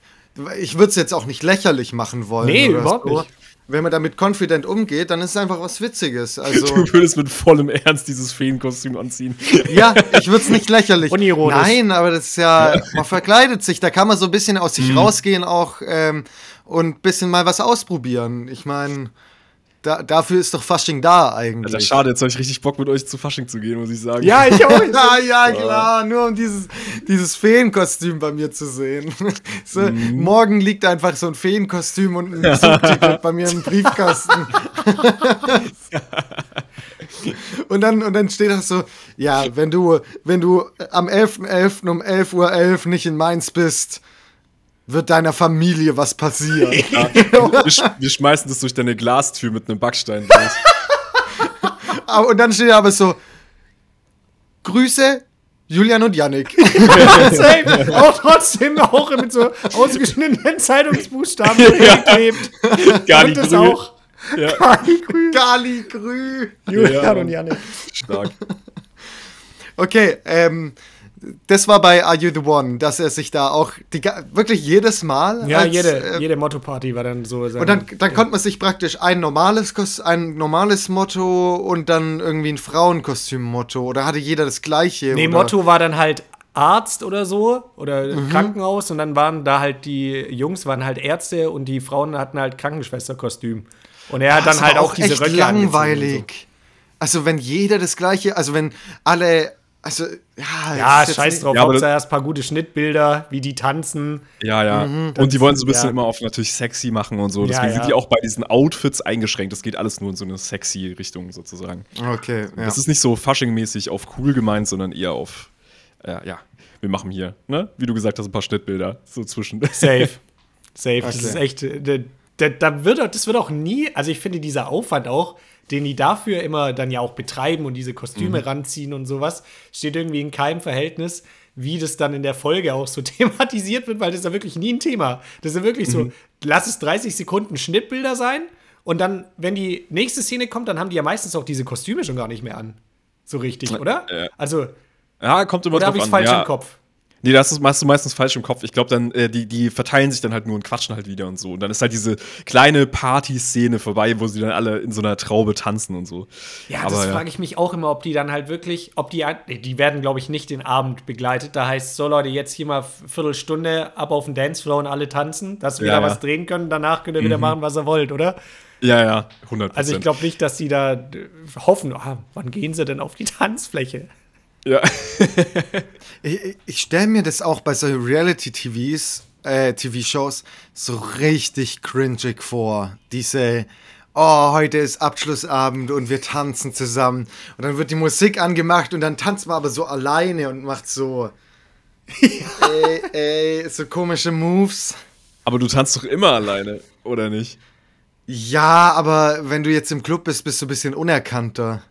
Ich würde es jetzt auch nicht lächerlich machen wollen. Nee, oder überhaupt so. nicht. Wenn man damit confident umgeht, dann ist es einfach was Witziges. Also, Du würdest mit vollem Ernst dieses Feenkostüm anziehen. ja, ich würde es nicht lächerlich. Unironisch. Nein, aber das ist ja, man verkleidet sich, da kann man so ein bisschen aus Mhm. sich rausgehen auch ähm, und ein bisschen mal was ausprobieren. Ich meine, da, dafür ist doch Fasching da eigentlich. Alter, schade, jetzt habe ich richtig Bock, mit euch zu Fasching zu gehen, muss ich sagen. ja, ich auch. Ja, ja, klar, nur um dieses, dieses Feenkostüm bei mir zu sehen. So, Mhm. Morgen liegt einfach so ein Feenkostüm und ein Zugticket bei mir im Briefkasten. und, dann, und dann steht da so, ja, wenn du, wenn du am 11.11. um 11.11 Uhr nicht in Mainz bist, wird deiner Familie was passieren. Wir, sch wir schmeißen das durch deine Glastür mit einem Backstein durch. Aber- und dann steht da aber so, Grüße, Julian und Yannick. Safe. Auch trotzdem auch mit so ausgeschnittenen Zeitungsbuchstaben geklebt. Und nicht das grün. auch. Ja, Gali Grü. Julian Ja. und Janik. stark. Okay, ähm, das war bei Are You the One, dass er sich da auch die, wirklich jedes Mal. Ja, als, jede, äh, jede Motto-Party war dann so. sein- Und dann, dann konnte man sich praktisch ein normales, ein normales Motto und dann irgendwie ein Frauenkostüm-Motto. Oder hatte jeder das gleiche? Nee, oder? Motto war dann halt Arzt oder so oder Mhm. Krankenhaus und dann waren da halt die Jungs waren halt Ärzte und die Frauen hatten halt Krankenschwesterkostüm. Und er hat Das dann halt aber auch diese echt Röcke langweilig. Also wenn jeder das gleiche, also wenn alle, also ja, Ja, das ist ja jetzt scheiß drauf. Ja, Hauptsache erst ein paar gute Schnittbilder, wie die tanzen. Ja, ja. Mhm. und die wollen so ein bisschen ja. immer auf natürlich sexy machen und so. Ja, Deswegen sind ja. die auch bei diesen Outfits eingeschränkt. Das geht alles nur in so eine sexy Richtung sozusagen. Okay, ja. Das ist nicht so Fasching-mäßig auf cool gemeint, sondern eher auf, äh, ja, wir machen hier, ne? Wie du gesagt hast, ein paar Schnittbilder so zwischen. Safe. Safe. Das Okay. ist echt. äh, Da, da wird, auch- das wird auch nie, also ich finde dieser Aufwand auch, den die dafür immer dann ja auch betreiben und diese Kostüme ranziehen und sowas, steht irgendwie in keinem Verhältnis, wie das dann in der Folge auch so thematisiert wird, weil das ist ja wirklich nie ein Thema. Das ist ja wirklich so, lass es 30 Sekunden Schnittbilder sein und dann, wenn die nächste Szene kommt, dann haben die ja meistens auch diese Kostüme schon gar nicht mehr an. So richtig, oder? Ja. Also, Ja, kommt immer oder drauf habe ich es an. falsch ja. im Kopf? Nee, das ist, machst du meistens falsch im Kopf. Ich glaube, dann, äh, die, die verteilen sich dann halt nur und quatschen halt wieder und so. Und dann ist halt diese kleine Party-Szene vorbei, wo sie dann alle in so einer Traube tanzen und so. Ja, Aber das ja. frage ich mich auch immer, ob die dann halt wirklich, ob die, die werden, glaube ich, nicht den Abend begleitet. Da heißt so, Leute, jetzt hier mal Viertelstunde ab auf den Dancefloor und alle tanzen, dass wir Ja, da ja. was drehen können. Danach könnt ihr wieder machen, was ihr wollt, oder? Ja, ja, 100 Also ich glaube nicht, dass die da äh, hoffen, ah, wann gehen sie denn auf die Tanzfläche? Ja. Ich, ich stelle mir das auch bei so Reality-TVs, äh, TV-Shows so richtig cringig vor. Diese, oh, heute ist Abschlussabend und wir tanzen zusammen. Und dann wird die Musik angemacht und dann tanzt man aber so alleine und macht so, ey, ey, so komische Moves. Aber du tanzt doch immer alleine, oder nicht? Ja, aber wenn du jetzt im Club bist, bist du ein bisschen unerkannter.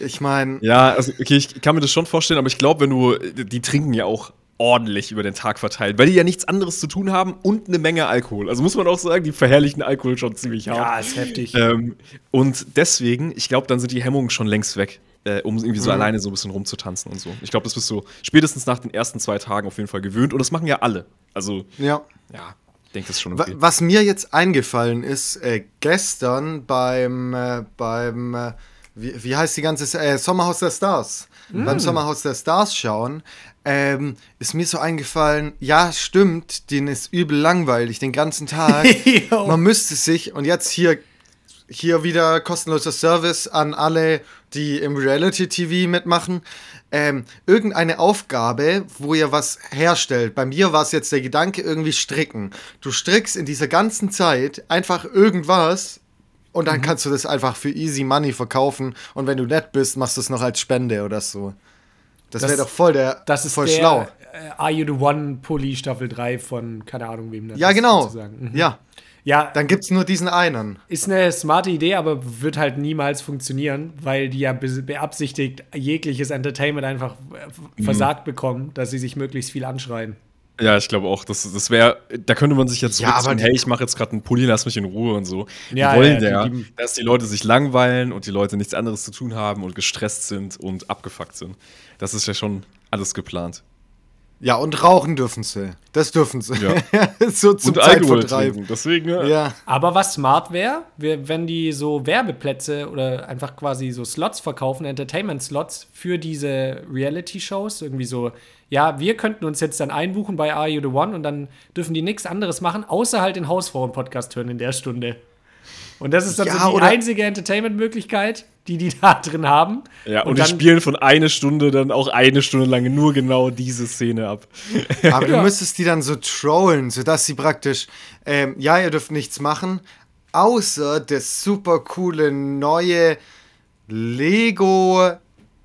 Ich meine, Ja, also, okay, ich kann mir das schon vorstellen, aber ich glaube, wenn du, die trinken ja auch ordentlich über den Tag verteilt, weil die ja nichts anderes zu tun haben und eine Menge Alkohol. Also muss man auch sagen, die verherrlichen Alkohol schon ziemlich hart. Ja, ist heftig. Ähm, und deswegen, ich glaube, dann sind die Hemmungen schon längst weg, äh, um irgendwie so alleine so ein bisschen rumzutanzen und so. Ich glaube, das bist du spätestens nach den ersten zwei Tagen auf jeden Fall gewöhnt und das machen ja alle. Also, ja. ja, ich denke, das ist schon okay. Was mir jetzt eingefallen ist, äh, gestern beim, äh, beim äh, wie, wie heißt die ganze äh, Sommerhaus der Stars? Beim Sommerhaus der Stars schauen, ähm, ist mir so eingefallen, ja, stimmt, den ist übel langweilig den ganzen Tag. Man müsste sich, und jetzt hier, hier wieder kostenloser Service an alle, die im Reality-TV mitmachen. Ähm, irgendeine Aufgabe, wo ihr was herstellt. Bei mir war es jetzt der Gedanke, irgendwie stricken. Du strickst in dieser ganzen Zeit einfach irgendwas und Mhm. dann kannst du das einfach für easy money verkaufen. Und wenn du nett bist, machst du es noch als Spende oder so. Das, Das- wäre doch voll der Das ist voll der schlau. Äh, Are You the One Pulli Staffel 3 von keine Ahnung wem das Ja, ist, genau. sozusagen. Mhm. Ja, Ja, dann gibt es nur diesen einen. ist eine smarte Idee, aber wird halt niemals funktionieren, weil die ja be beabsichtigt jegliches Entertainment einfach äh, versagt bekommen, dass sie sich möglichst viel anschreien. Ja, ich glaube auch, das, das wäre, da könnte man sich jetzt Ja, zurückziehen, aber die- hey, ich mache jetzt gerade einen Pulli, lass mich in Ruhe und so. Ja, die wollen ja, ja, die- dass die Leute sich langweilen und die Leute nichts anderes zu tun haben und gestresst sind und abgefuckt sind. Das ist ja schon alles geplant. Ja, und rauchen dürfen sie. Das dürfen sie. Ja. so zum und Alkohol trinken. Deswegen, ja. Ja. Aber was smart wäre, wär, wenn die so Werbeplätze oder einfach quasi so Slots verkaufen, Entertainment-Slots für diese Reality-Shows, irgendwie so, ja, wir könnten uns jetzt dann einbuchen bei Are You the One und dann dürfen die nichts anderes machen, außer halt den Hausfrauen-Podcast hören in der Stunde. Und das ist dann Ja, so die einzige Entertainment-Möglichkeit, die die da drin haben. Ja, und, und die spielen von einer Stunde dann auch eine Stunde lang nur genau diese Szene ab. Aber Ja. du müsstest die dann so trollen, sodass sie praktisch, ähm, ja, ihr dürft nichts machen, außer das super coole neue Lego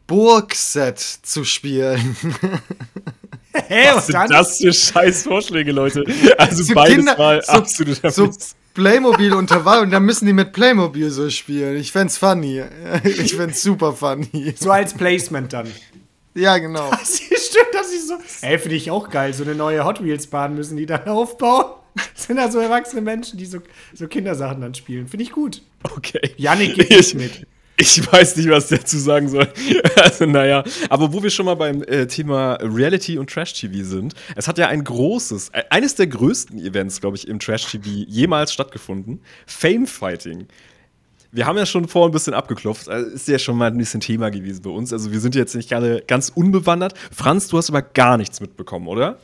Burgset zu spielen. Hä, Was sind das für scheiß Vorschläge, Leute? Also So beides Kinder- mal so- absoluter so. Playmobil unter Wahl und dann müssen die mit Playmobil so spielen. Ich fänd's funny. Ich fänd's super funny. So als Placement dann. Ja, genau. Stimmt, dass ich so. Ey, finde ich auch geil. So eine neue Hot Wheels-Bahn müssen die dann aufbauen. Das sind da so erwachsene Menschen, die so, so Kindersachen dann spielen. Finde ich gut. Okay. Yannick geht ich, nicht mit. Ich weiß nicht, was der zu sagen soll. Also, naja. Aber wo wir schon mal beim äh, Thema Reality und Trash-TV sind, es hat ja ein großes, äh, eines der größten Events, glaube ich, im Trash-TV jemals stattgefunden: Fame-Fighting. Wir haben ja schon vorher ein bisschen abgeklopft. Also ist ja schon mal ein bisschen Thema gewesen bei uns. Also, wir sind jetzt nicht alle ganz unbewandert. Franz, du hast aber gar nichts mitbekommen, oder?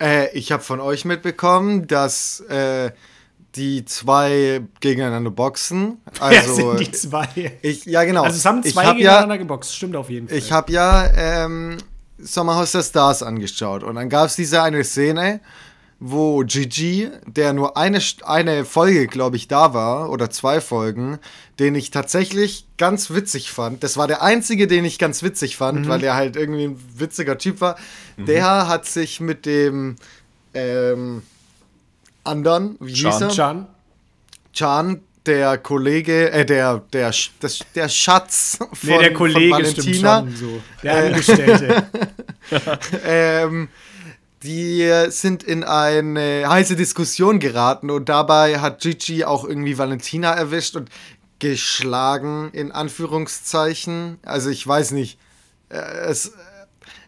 Äh, ich habe von euch mitbekommen, dass äh, die zwei gegeneinander boxen. Also, sind die zwei? ich, ja, genau. Also es haben ich zwei hab gegeneinander ja, geboxt. Stimmt auf jeden Fall. Ich habe ja ähm, Sommerhaus der Stars angeschaut und dann gab es diese eine Szene, wo Gigi, der nur eine, eine Folge, glaube ich, da war, oder zwei Folgen, den ich tatsächlich ganz witzig fand. Das war der einzige, den ich ganz witzig fand, weil der halt irgendwie ein witziger Typ war. Der hat sich mit dem ähm, anderen, wie hieß Chan. er? Chan. Chan, der Kollege, äh, der, der, das, der Schatz von, Nee, der Kollege von stimmt Valentina. schon so. Der Äh. Angestellte. ähm, die äh, sind in eine heiße Diskussion geraten und dabei hat Gigi auch irgendwie Valentina erwischt und geschlagen, in Anführungszeichen. Also ich weiß nicht. Äh, es,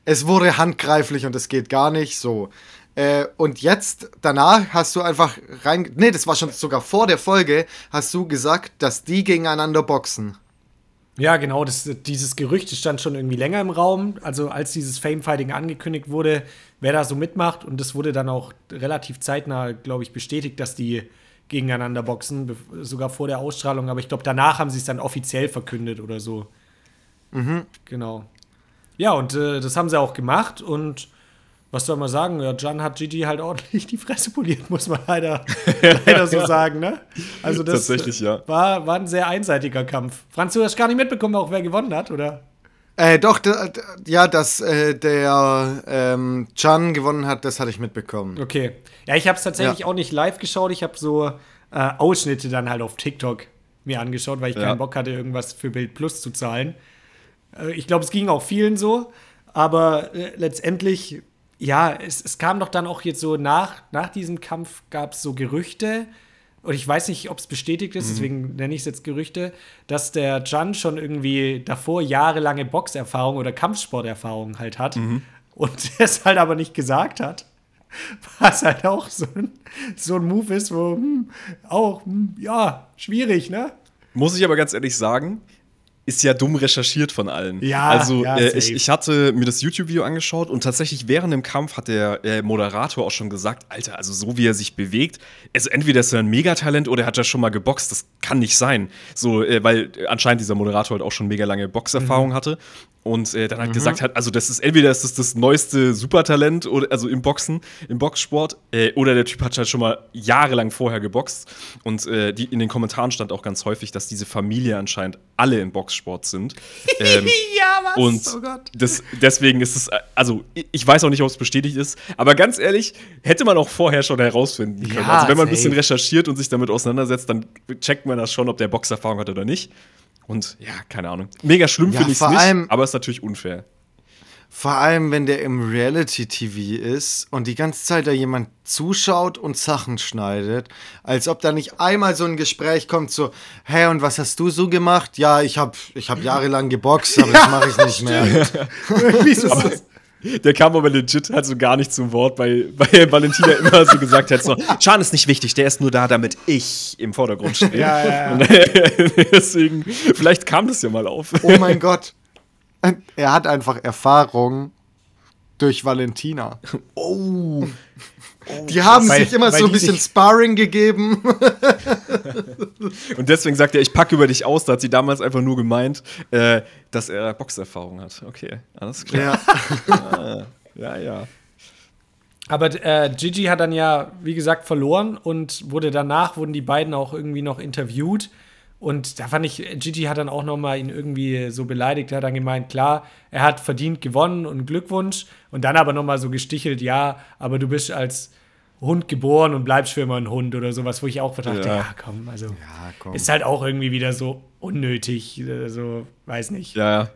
es wurde handgreiflich und es geht gar nicht so. Äh, und jetzt, danach hast du einfach rein. Nee, das war schon sogar vor der Folge, hast du gesagt, dass die gegeneinander boxen. Ja, genau, das, dieses Gerücht stand schon irgendwie länger im Raum. Also als dieses Fame-Fighting angekündigt wurde, wer da so mitmacht. Und das wurde dann auch relativ zeitnah, glaube ich, bestätigt, dass die gegeneinander boxen, sogar vor der Ausstrahlung. Aber ich glaube, danach haben sie es dann offiziell verkündet oder so. Mhm. Genau. Ja, und äh, das haben sie auch gemacht. Und was soll man sagen? Ja, Jan hat Gigi halt ordentlich die Fresse poliert, muss man leider, leider so sagen. Ne? Also das Tatsächlich, ja. war, war ein sehr einseitiger Kampf. Franz, du hast gar nicht mitbekommen, auch wer gewonnen hat, oder? Äh, doch, ja, dass äh, der ähm, Chan gewonnen hat, das hatte ich mitbekommen. Okay. Ja, ich habe es tatsächlich ja. auch nicht live geschaut. Ich habe so äh, Ausschnitte dann halt auf TikTok mir angeschaut, weil ich ja. keinen Bock hatte, irgendwas für Bild Plus zu zahlen. Äh, ich glaube, es ging auch vielen so. Aber äh, letztendlich ja, es, es kam doch dann auch jetzt so nach, nach diesem Kampf gab es so Gerüchte, und ich weiß nicht, ob es bestätigt ist, mhm. deswegen nenne ich es jetzt Gerüchte, dass der Jan schon irgendwie davor jahrelange Boxerfahrung oder Kampfsporterfahrung halt hat mhm. und es halt aber nicht gesagt hat. Was halt auch so ein, so ein Move ist, wo hm, auch, hm, ja, schwierig, ne? Muss ich aber ganz ehrlich sagen, ist ja dumm recherchiert von allen. Ja, also ja, äh, ich, ich hatte mir das YouTube-Video angeschaut und tatsächlich während dem Kampf hat der äh, Moderator auch schon gesagt, Alter, also so wie er sich bewegt, also entweder ist er ein Megatalent oder er hat ja schon mal geboxt, das kann nicht sein. So, äh, weil anscheinend dieser Moderator halt auch schon mega lange Boxerfahrung mhm. hatte und äh, dann halt mhm. gesagt hat, also das ist entweder ist das das neueste Supertalent oder also im Boxen, im Boxsport, äh, oder der Typ hat halt schon mal jahrelang vorher geboxt und äh, die, in den Kommentaren stand auch ganz häufig, dass diese Familie anscheinend alle im Boxsport sind. Ähm, ja, was? Und oh Gott. Das, deswegen ist es, also ich weiß auch nicht, ob es bestätigt ist, aber ganz ehrlich, hätte man auch vorher schon herausfinden können. Ja, also wenn man ein bisschen recherchiert und sich damit auseinandersetzt, dann checkt man das schon, ob der Boxerfahrung hat oder nicht. Und ja, keine Ahnung. Mega schlimm ja, finde ich es nicht, aber es ist natürlich unfair. Vor allem, wenn der im Reality-TV ist und die ganze Zeit da jemand zuschaut und Sachen schneidet, als ob da nicht einmal so ein Gespräch kommt, so, hä, und was hast du so gemacht? Ja, ich habe ich hab jahrelang geboxt, aber das mache ich nicht mehr. Aber, der kam aber legit halt so gar nicht zum Wort, weil, weil Valentina immer so gesagt hat: so, Chan ist nicht wichtig, der ist nur da, damit ich im Vordergrund stehe. Ja, ja, ja. deswegen, vielleicht kam das ja mal auf. Oh mein Gott. Er hat einfach Erfahrung durch Valentina. Oh. Die haben weil, sich immer so ein bisschen Sparring gegeben. Und deswegen sagt er, ich packe über dich aus. Da hat sie damals einfach nur gemeint, äh, dass er Boxerfahrung hat. Okay, alles klar. Ja, ja. ja. Aber äh, Gigi hat dann ja, wie gesagt, verloren und wurde danach, wurden die beiden auch irgendwie noch interviewt. Und da fand ich, Gigi hat dann auch noch mal ihn irgendwie so beleidigt. Er hat dann gemeint, klar, er hat verdient gewonnen und Glückwunsch. Und dann aber noch mal so gestichelt, ja, aber du bist als Hund geboren und bleibst für immer ein Hund oder sowas, wo ich auch dachte, ja, ja komm, also ja, komm. ist halt auch irgendwie wieder so unnötig, äh, so, weiß nicht. Ja,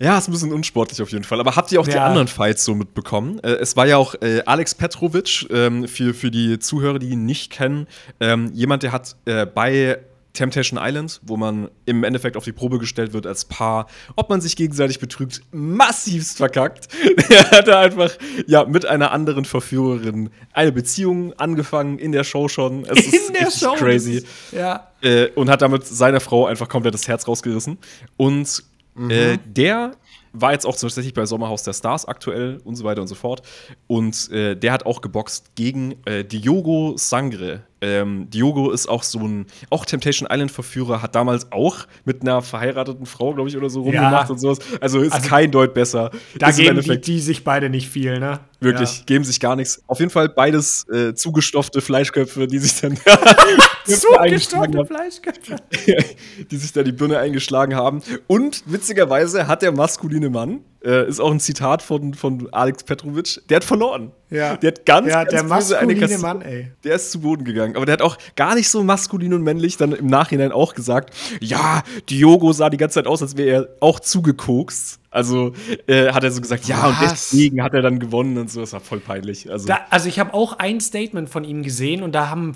ja, ist ein bisschen unsportlich auf jeden Fall. Aber habt ihr auch ja. die anderen Fights so mitbekommen? Äh, es war ja auch äh, Alex Petrovic, ähm, für, für die Zuhörer, die ihn nicht kennen, ähm, jemand, der hat äh, bei Temptation Island, wo man im Endeffekt auf die Probe gestellt wird als Paar, ob man sich gegenseitig betrügt, massivst verkackt. er hat da einfach ja mit einer anderen Verführerin eine Beziehung angefangen in der Show schon. Es in ist der Show crazy. Ja. Äh, und hat damit seiner Frau einfach komplett das Herz rausgerissen. Und mhm. äh, der war jetzt auch tatsächlich bei Sommerhaus der Stars aktuell und so weiter und so fort. Und äh, der hat auch geboxt gegen äh, Diogo Sangre. Ähm, Diogo ist auch so ein, auch Temptation Island-Verführer, hat damals auch mit einer verheirateten Frau, glaube ich, oder so rumgemacht ja. und sowas. Also ist also, kein Deut besser. Da geben die, die, sich beide nicht viel, ne? Wirklich, ja. geben sich gar nichts. Auf jeden Fall beides äh, zugestopfte Fleischköpfe, die sich dann zugestopfte Fleischköpfe, die sich da die Birne eingeschlagen haben. Und witzigerweise hat der maskuline Mann äh, ist auch ein Zitat von, von Alex Petrovic, der hat verloren. Ja. Der hat ganz, ja, ganz der maskuline Mann, ey. Der ist zu Boden gegangen. Aber der hat auch gar nicht so maskulin und männlich dann im Nachhinein auch gesagt, ja, Diogo sah die ganze Zeit aus, als wäre er auch zugekokst. Also äh, hat er so gesagt, ja, Was? und deswegen hat er dann gewonnen und so. Das war voll peinlich. Also, da, also ich habe auch ein Statement von ihm gesehen und da haben,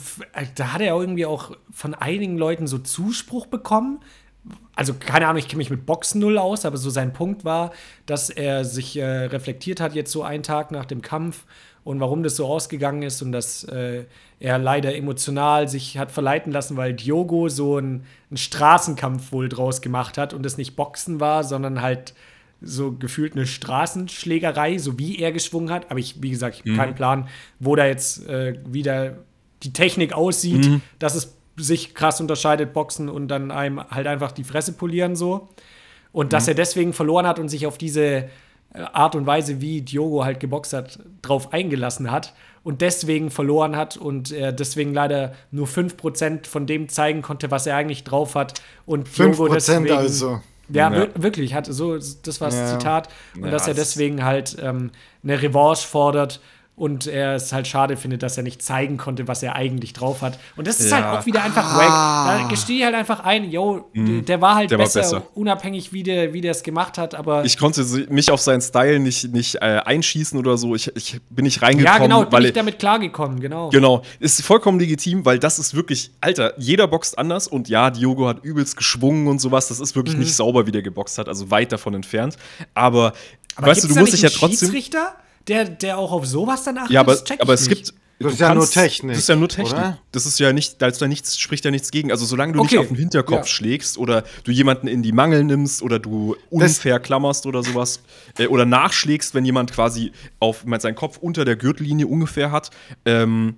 da hat er irgendwie auch von einigen Leuten so Zuspruch bekommen also keine Ahnung, ich kenne mich mit Boxen null aus, aber so sein Punkt war, dass er sich äh, reflektiert hat jetzt so einen Tag nach dem Kampf und warum das so ausgegangen ist und dass äh, er leider emotional sich hat verleiten lassen, weil Diogo so einen, einen Straßenkampf wohl draus gemacht hat und es nicht Boxen war, sondern halt so gefühlt eine Straßenschlägerei, so wie er geschwungen hat. Aber ich, wie gesagt, ich habe Mhm. keinen Plan, wo da jetzt äh, wieder die Technik aussieht, Mhm. dass es sich krass unterscheidet, Boxen und dann einem halt einfach die Fresse polieren so. Und Mhm. dass er deswegen verloren hat und sich auf diese äh, Art und Weise, wie Diogo halt geboxt hat, drauf eingelassen hat und deswegen verloren hat und er deswegen leider nur 5% von dem zeigen konnte, was er eigentlich drauf hat. Und 5% deswegen, also. Ja, Ja. wir- wirklich, hat so, das war das Ja. Zitat. Und Ja, dass er deswegen halt ähm, eine Revanche fordert und er es halt schade findet, dass er nicht zeigen konnte, was er eigentlich drauf hat. Und das ist Ja. halt auch wieder einfach wack. Da gestehe ich halt einfach ein, yo, der war halt Mhm. Der war besser, besser. unabhängig, wie der wie der es gemacht hat, aber Ich konnte mich auf seinen Style nicht, nicht äh, einschießen oder so. Ich, ich bin nicht reingekommen, ja, genau, bin weil ich damit klargekommen, genau. Genau, ist vollkommen legitim, weil das ist wirklich, Alter, jeder boxt anders und ja, Diogo hat übelst geschwungen und sowas, das ist wirklich nicht sauber, wie der geboxt hat, also weit davon entfernt. Aber, aber weißt du, du musst dich ja trotzdem. Schiedsrichter, der, der auch auf sowas dann achtet? Ja, aber, Das check ich aber es nicht. gibt. Das ist ja nur Technik, Das ist ja nur Technik. oder? Das ist ja nicht, da ist da nichts, spricht ja nichts gegen. Also solange du Okay, nicht auf den Hinterkopf ja. schlägst oder du jemanden in die Mangel nimmst oder du unfair klammerst oder sowas äh, oder nachschlägst, wenn jemand quasi auf mein, seinen Kopf unter der Gürtellinie ungefähr hat, ähm,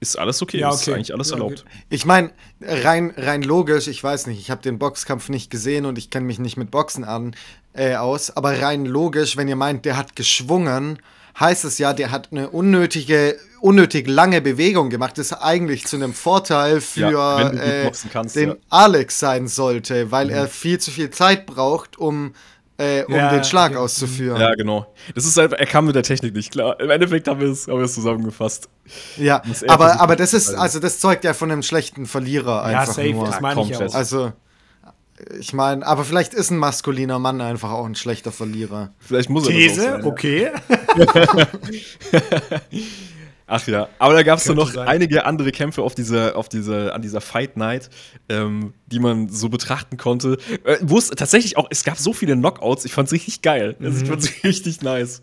ist alles okay. Ja, Ist okay. eigentlich alles Ja, erlaubt. Ich meine, rein, rein logisch, ich weiß nicht, ich habe den Boxkampf nicht gesehen und ich kenne mich nicht mit Boxen an, äh, aus, aber rein logisch, wenn ihr meint, der hat geschwungen, heißt es ja, der hat eine unnötige, unnötig lange Bewegung gemacht. Das ist eigentlich zu einem Vorteil für Ja, äh, kannst, den ja. Mhm. Alex sein sollte, weil er viel zu viel Zeit braucht, um, äh, um Ja, den Schlag auszuführen. Ja, genau. Das ist halt, er kam mit der Technik nicht klar. Im Endeffekt haben wir es, haben wir es zusammengefasst. Ja, er aber, aber das ist, also- das zeugt ja von einem schlechten Verlierer Ja, einfach safe, nur. das meine ich auch. Also, ich meine, aber vielleicht ist ein maskuliner Mann einfach auch ein schlechter Verlierer. Vielleicht muss er das auch These, sein. okay. Ach ja, aber da gab es noch sein. einige andere Kämpfe auf dieser, auf dieser, an dieser Fight Night, ähm, die man so betrachten konnte. Äh, Wo es tatsächlich auch, es gab so viele Knockouts, ich fand's richtig geil. Also ich fand's richtig nice.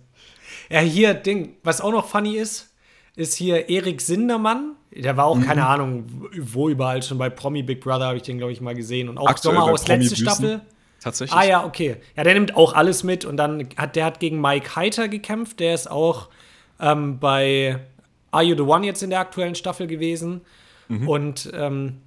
Ja, hier, Ding, was auch noch funny ist, ist hier Erik Sindermann. Der war auch, Mhm. keine Ahnung, wo überall schon bei Promi Big Brother habe ich den, glaube ich, mal gesehen. Und auch Aktuell bei Sommerhaus letzte. Staffel. Tatsächlich. Ah ja, okay. Ja, der nimmt auch alles mit und dann hat der hat gegen Mike Heiter gekämpft. Der ist auch ähm, bei Are You the One jetzt in der aktuellen Staffel gewesen. Mhm. Und ähm,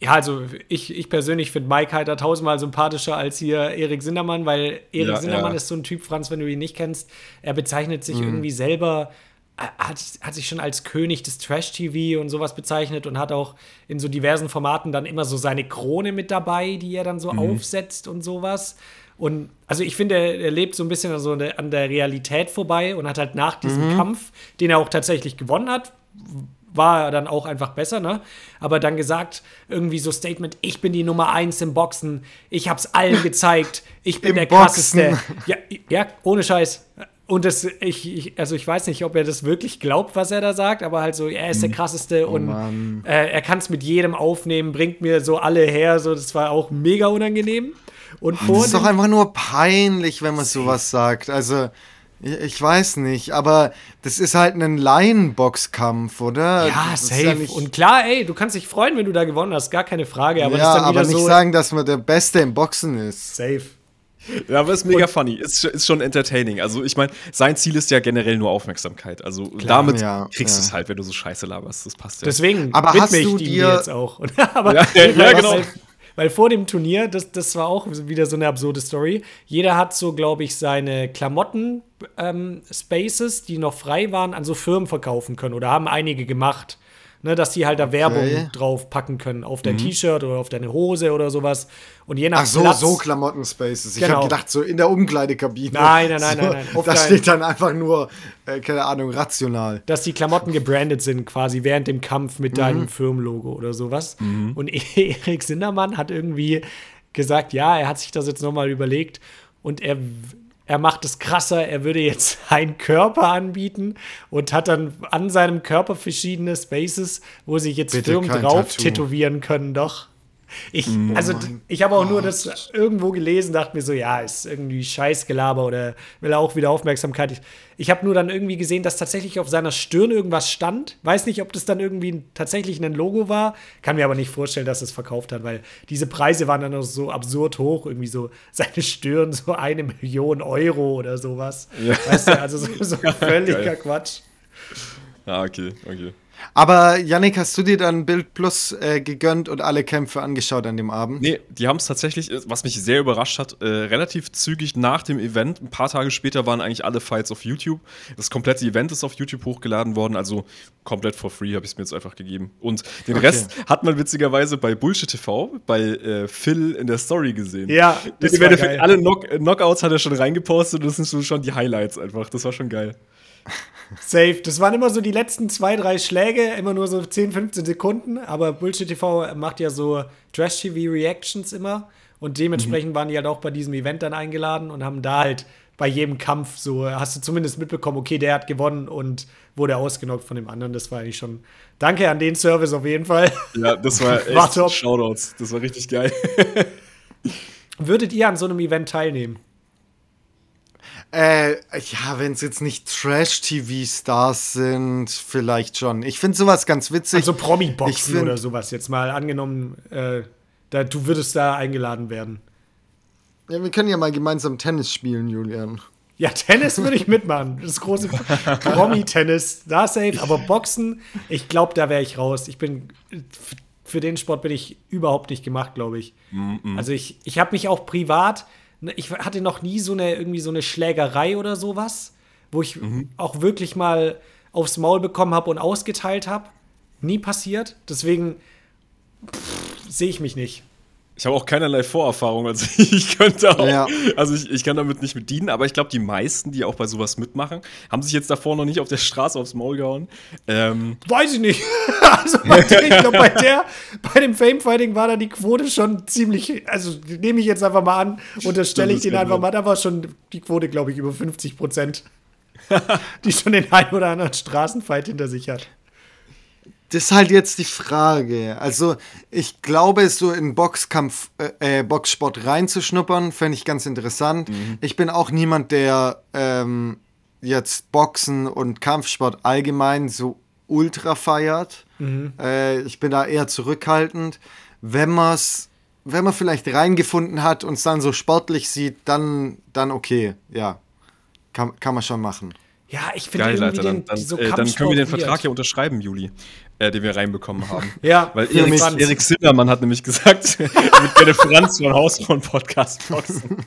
ja, also ich, ich persönlich finde Mike Heiter tausendmal sympathischer als hier Erik Sindermann, weil Erik Ja, Sindermann ja. Mhm. ist so ein Typ, Franz, wenn du ihn nicht kennst. Er bezeichnet sich irgendwie selber, hat, hat sich schon als König des Trash-TV und sowas bezeichnet und hat auch in so diversen Formaten dann immer so seine Krone mit dabei, die er dann so Mhm. aufsetzt und sowas. Und also ich finde, er, lebt so ein bisschen so an der, an der Realität vorbei und hat halt nach diesem Kampf, den er auch tatsächlich gewonnen hat, war er dann auch einfach besser, ne? Aber dann gesagt, irgendwie so Statement, ich bin die Nummer eins im Boxen, ich hab's allen gezeigt, ich bin Im der Boxen. krasseste. Ja, ja, ohne Scheiß. Und das, ich, ich, also ich weiß nicht, ob er das wirklich glaubt, was er da sagt, aber halt so, er ist der krasseste und Mann. äh, er kann es mit jedem aufnehmen, bringt mir so alle her, so, das war auch mega unangenehm. Und vor Das ist doch einfach nur peinlich, wenn man sowas sagt. Also, ich, ich weiß nicht, aber das ist halt ein Laienboxkampf, oder? ja, Das safe. nicht- und klar, ey, du kannst dich freuen, wenn du da gewonnen hast, gar keine Frage, aber ja, das ist dann wieder aber nicht so sagen, dass man der Beste im Boxen ist. safe. Ja, aber ist mega funny. Ist, ist schon entertaining. Also, ich meine, sein Ziel ist ja generell nur Aufmerksamkeit. Also, damit ja, kriegst du ja. es halt, wenn du so scheiße laberst. Das passt ja. Deswegen Aber hast ich du dir- jetzt auch. Und- aber Ja, ja, genau. Weil, weil vor dem Turnier, das, das war auch wieder so eine absurde Story. Jeder hat so, glaube ich, seine Klamotten-Spaces, die noch frei waren, an so Firmen verkaufen können oder haben einige gemacht. Ne, dass die halt da Werbung drauf packen können, auf Mhm. dein T-Shirt oder auf deine Hose oder sowas. Und je nach Ach so, Platz, so Klamotten-Spaces. Ich Genau. habe gedacht, so in der Umkleidekabine. Nein, nein, nein, so, nein, nein. Auf Da steht dann einfach nur, äh, keine Ahnung, rational. dass die Klamotten gebrandet sind, quasi während dem Kampf mit deinem Firmenlogo oder sowas. Und Erik Sindermann hat irgendwie gesagt, ja, er hat sich das jetzt nochmal überlegt und er, er macht es krasser, er würde jetzt einen Körper anbieten und hat dann an seinem Körper verschiedene Spaces, wo sich jetzt Bitte Firmen drauf Tattoo. tätowieren können, doch. Ich, also, ich habe auch nur das irgendwo gelesen, dachte mir so, ja, ist irgendwie Scheißgelaber oder will er auch wieder Aufmerksamkeit. Ich, ich habe nur dann irgendwie gesehen, dass tatsächlich auf seiner Stirn irgendwas stand. Weiß nicht, ob das dann irgendwie tatsächlich ein Logo war. Kann mir aber nicht vorstellen, dass es verkauft hat, weil diese Preise waren dann auch so absurd hoch. Irgendwie so seine Stirn so eine Million Euro oder sowas. Ja. Weißt du, also so, so völliger Quatsch. Ah, okay, okay. Aber Yannick, hast du dir dann Bild Plus äh, gegönnt und alle Kämpfe angeschaut an dem Abend? Nee, die haben es tatsächlich, äh, was mich sehr überrascht hat, äh, relativ zügig nach dem Event, ein paar Tage später waren eigentlich alle Fights auf YouTube. Das komplette Event ist auf YouTube hochgeladen worden, also komplett for free habe ich es mir jetzt einfach gegeben. Und den okay. Rest hat man witzigerweise bei Bullshit TV, bei äh, Phil in der Story gesehen. Ja, das war geil. Alle Knock Knockouts hat er schon reingepostet und das sind so schon die Highlights einfach. Das war schon geil. Safe. Das waren immer so die letzten zwei, drei Schläge, immer nur so 10, 15 Sekunden. Aber Bullshit TV macht ja so Trash-TV-Reactions immer. Und dementsprechend mhm. waren die halt auch bei diesem Event dann eingeladen und haben da halt bei jedem Kampf so, hast du zumindest mitbekommen, okay, der hat gewonnen und wurde ausgenockt von dem anderen. Das war eigentlich schon. Danke an den Service auf jeden Fall. Ja, das war echt war. Shoutouts. Das war richtig geil. Würdet ihr an so einem Event teilnehmen? Äh, ja, wenn es jetzt nicht Trash-TV-Stars sind, vielleicht schon. Ich finde sowas ganz witzig. Also Promi-Boxen oder sowas. Jetzt mal angenommen, äh, da, du würdest da eingeladen werden. Ja, wir können ja mal gemeinsam Tennis spielen, Julian. Ja, Tennis würde ich mitmachen. Das große Promi-Tennis, da safe. Aber Boxen, ich glaube, da wäre ich raus. Ich bin, für den Sport bin ich überhaupt nicht gemacht, glaube ich. Mm -mm. Also ich, ich habe mich auch privat ich hatte noch nie so eine irgendwie so eine Schlägerei oder sowas, wo ich mhm. auch wirklich mal aufs Maul bekommen habe und ausgeteilt habe. Nie passiert. Deswegen sehe ich mich nicht. Ich habe auch keinerlei Vorerfahrung, also ich könnte auch, ja. also ich, ich kann damit nicht bedienen, aber ich glaube, die meisten, die auch bei sowas mitmachen, haben sich jetzt davor noch nicht auf der Straße aufs Maul gehauen. Ähm Weiß ich nicht. also ich glaube, bei der, bei dem Famefighting war da die Quote schon ziemlich, also nehme ich jetzt einfach mal an, unterstelle ich den einfach mal, da war schon die Quote, glaube ich, über 50 Prozent, die schon den einen oder anderen Straßenfight hinter sich hat. Das ist halt jetzt die Frage. Also, ich glaube, so in Boxkampf, äh, äh Boxsport reinzuschnuppern, fände ich ganz interessant. Mhm. Ich bin auch niemand, der ähm, jetzt Boxen und Kampfsport allgemein so ultra feiert. Mhm. Äh, ich bin da eher zurückhaltend. Wenn man wenn man vielleicht reingefunden hat und es dann so sportlich sieht, dann, dann okay, ja. Kann, kann man schon machen. Ja, ich finde irgendwie Alter, den, dann, so äh, dann können wir den Vertrag ja unterschreiben, Juli äh, den wir reinbekommen haben. ja, weil Erik, Erik Zimmermann hat nämlich gesagt, mit der Franz von Hausfrauen Podcast boxen.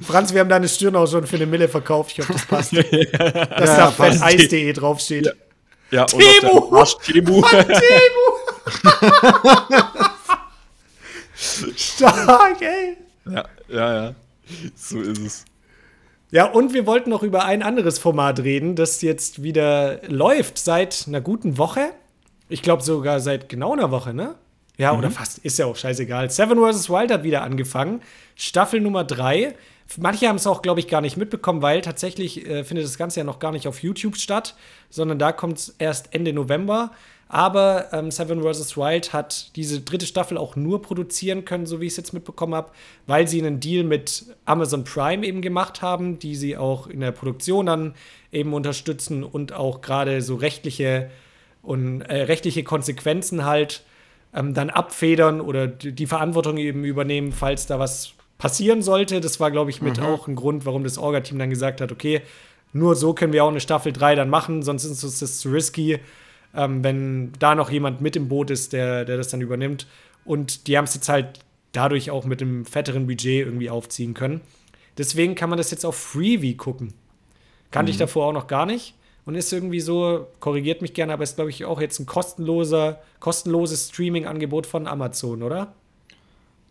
Franz, wir haben deine Stirn auch schon für eine Mille verkauft. Ich hoffe, das passt. ja, Dass ja, da fetteis.de draufsteht. Ja, ja Temu! Temu! Stark, ey! Ja, ja, ja. So ist es. Ja, und wir wollten noch über ein anderes Format reden, das jetzt wieder läuft seit einer guten Woche. Ich glaube sogar seit genau einer Woche, ne? Ja, mhm. oder fast, ist ja auch scheißegal. Seven vs. Wild hat wieder angefangen. Staffel Nummer 3. Manche haben es auch, glaube ich, gar nicht mitbekommen, weil tatsächlich äh, findet das Ganze ja noch gar nicht auf YouTube statt, sondern da kommt es erst Ende November. Aber ähm, Seven vs. Wild hat diese dritte Staffel auch nur produzieren können, so wie ich es jetzt mitbekommen habe, weil sie einen Deal mit Amazon Prime eben gemacht haben, die sie auch in der Produktion dann eben unterstützen und auch gerade so rechtliche und äh, rechtliche Konsequenzen halt ähm, dann abfedern oder die Verantwortung eben übernehmen, falls da was passieren sollte. Das war, glaube ich, mit mhm. auch ein Grund, warum das Orga-Team dann gesagt hat, okay, nur so können wir auch eine Staffel 3 dann machen, sonst ist das zu risky ähm, wenn da noch jemand mit im Boot ist, der, der das dann übernimmt. Und die haben es jetzt halt dadurch auch mit einem fetteren Budget irgendwie aufziehen können. Deswegen kann man das jetzt auf Freebie gucken. Kannte mhm. ich davor auch noch gar nicht. Und ist irgendwie so, korrigiert mich gerne, aber ist, glaube ich, auch jetzt ein kostenloser, kostenloses Streaming-Angebot von Amazon, oder?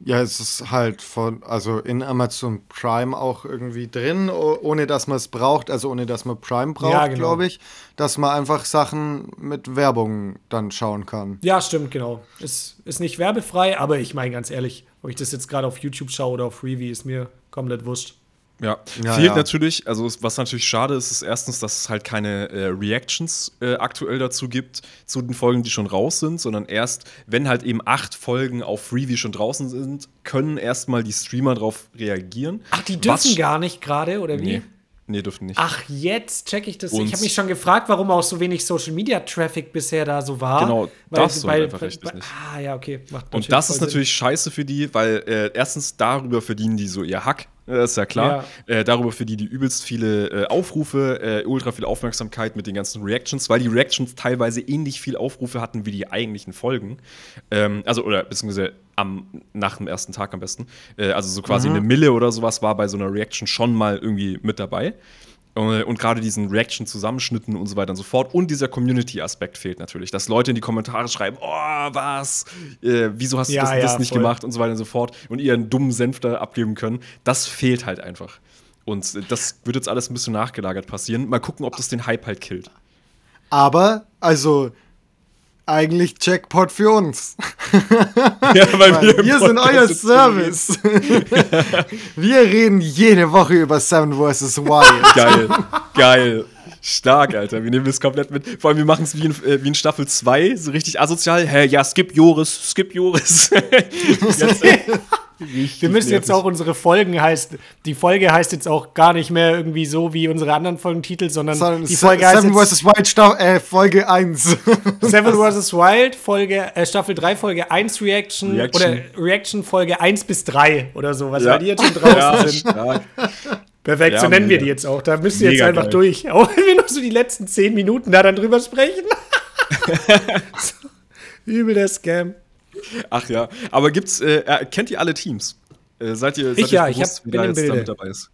Ja, es ist halt von, also in Amazon Prime auch irgendwie drin, ohne dass man es braucht, also ohne dass man Prime braucht, ja, genau. glaube ich, dass man einfach Sachen mit Werbung dann schauen kann. Ja, stimmt, genau. Ist, ist nicht werbefrei, aber ich meine ganz ehrlich, ob ich das jetzt gerade auf YouTube schaue oder auf Freeview, ist mir komplett wurscht. Ja, Ja, fehlt ja. natürlich, also was natürlich schade ist, ist erstens, dass es halt keine äh, Reactions äh, aktuell dazu gibt, zu den Folgen, die schon raus sind, sondern erst, wenn halt eben acht Folgen auf Freeview schon draußen sind, können erstmal die Streamer darauf reagieren. Ach, die dürfen Was- gar nicht gerade, oder wie? Nee, nee, dürfen nicht. Ach, jetzt check ich das. Und- ich habe mich schon gefragt, warum auch so wenig Social Media Traffic bisher da so war. Genau, darfst du halt einfach richtig nicht. Ah, ja, okay. Macht Und das ist natürlich scheiße für die, weil äh, erstens darüber verdienen die so ihr Hack, äh, ist ja klar. Äh, darüber verdienen die übelst viele äh, Aufrufe, äh, ultra viel Aufmerksamkeit mit den ganzen Reactions, weil die Reactions teilweise ähnlich viel Aufrufe hatten wie die eigentlichen Folgen. Ähm, also, oder beziehungsweise am, nach dem ersten Tag am besten. Äh, also so quasi eine Mille oder sowas war bei so einer Reaction schon mal irgendwie mit dabei. Äh, Und gerade diesen Reaction-Zusammenschnitten und so weiter und so fort. Und dieser Community-Aspekt fehlt natürlich. Dass Leute in die Kommentare schreiben, oh, was? Äh, wieso hast du Ja, das, und das ja, nicht voll. gemacht und so weiter und so fort. Und ihren dummen Senf da abgeben können. Das fehlt halt einfach. Und das wird jetzt alles ein bisschen nachgelagert passieren. Mal gucken, ob das den Hype halt killt. Aber, also, eigentlich Jackpot für uns. Ja, weil Weil wir im sind euer Service. wir reden jede Woche über Seven vs. Wild. Geil, geil. Stark, Alter. Wir nehmen das komplett mit. Vor allem, wir machen es wie, in- äh, wie in Staffel 2, so richtig asozial. Hä, ja, skip Joris, skip Joris. Jetzt, äh, Wir müssen jetzt auch unsere Folgen heißt, die Folge heißt jetzt auch gar nicht mehr irgendwie so wie unsere anderen Folgentitel, sondern Sondern die Folge heißt Seven jetzt vs. Wild Staff äh, Folge 1. Seven vs. Wild, Folge, äh, Staffel 3, Folge 1 Reaction, Reaction. oder Reaction Folge 1 bis 3 oder sowas, Ja. weil die jetzt schon draußen Ja, sind. stark. Perfekt, so Ja, nennen wir mega. die jetzt auch. Da müsst ihr jetzt einfach geil. durch. Auch wenn wir nur so die letzten 10 Minuten da dann drüber sprechen. so, übel der Scam. Ach ja, aber gibt's, äh, äh, kennt ihr alle Teams? Äh, seid ihr, seid Ich ja, euch ich bewusst, hab- bin da mit dabei ist?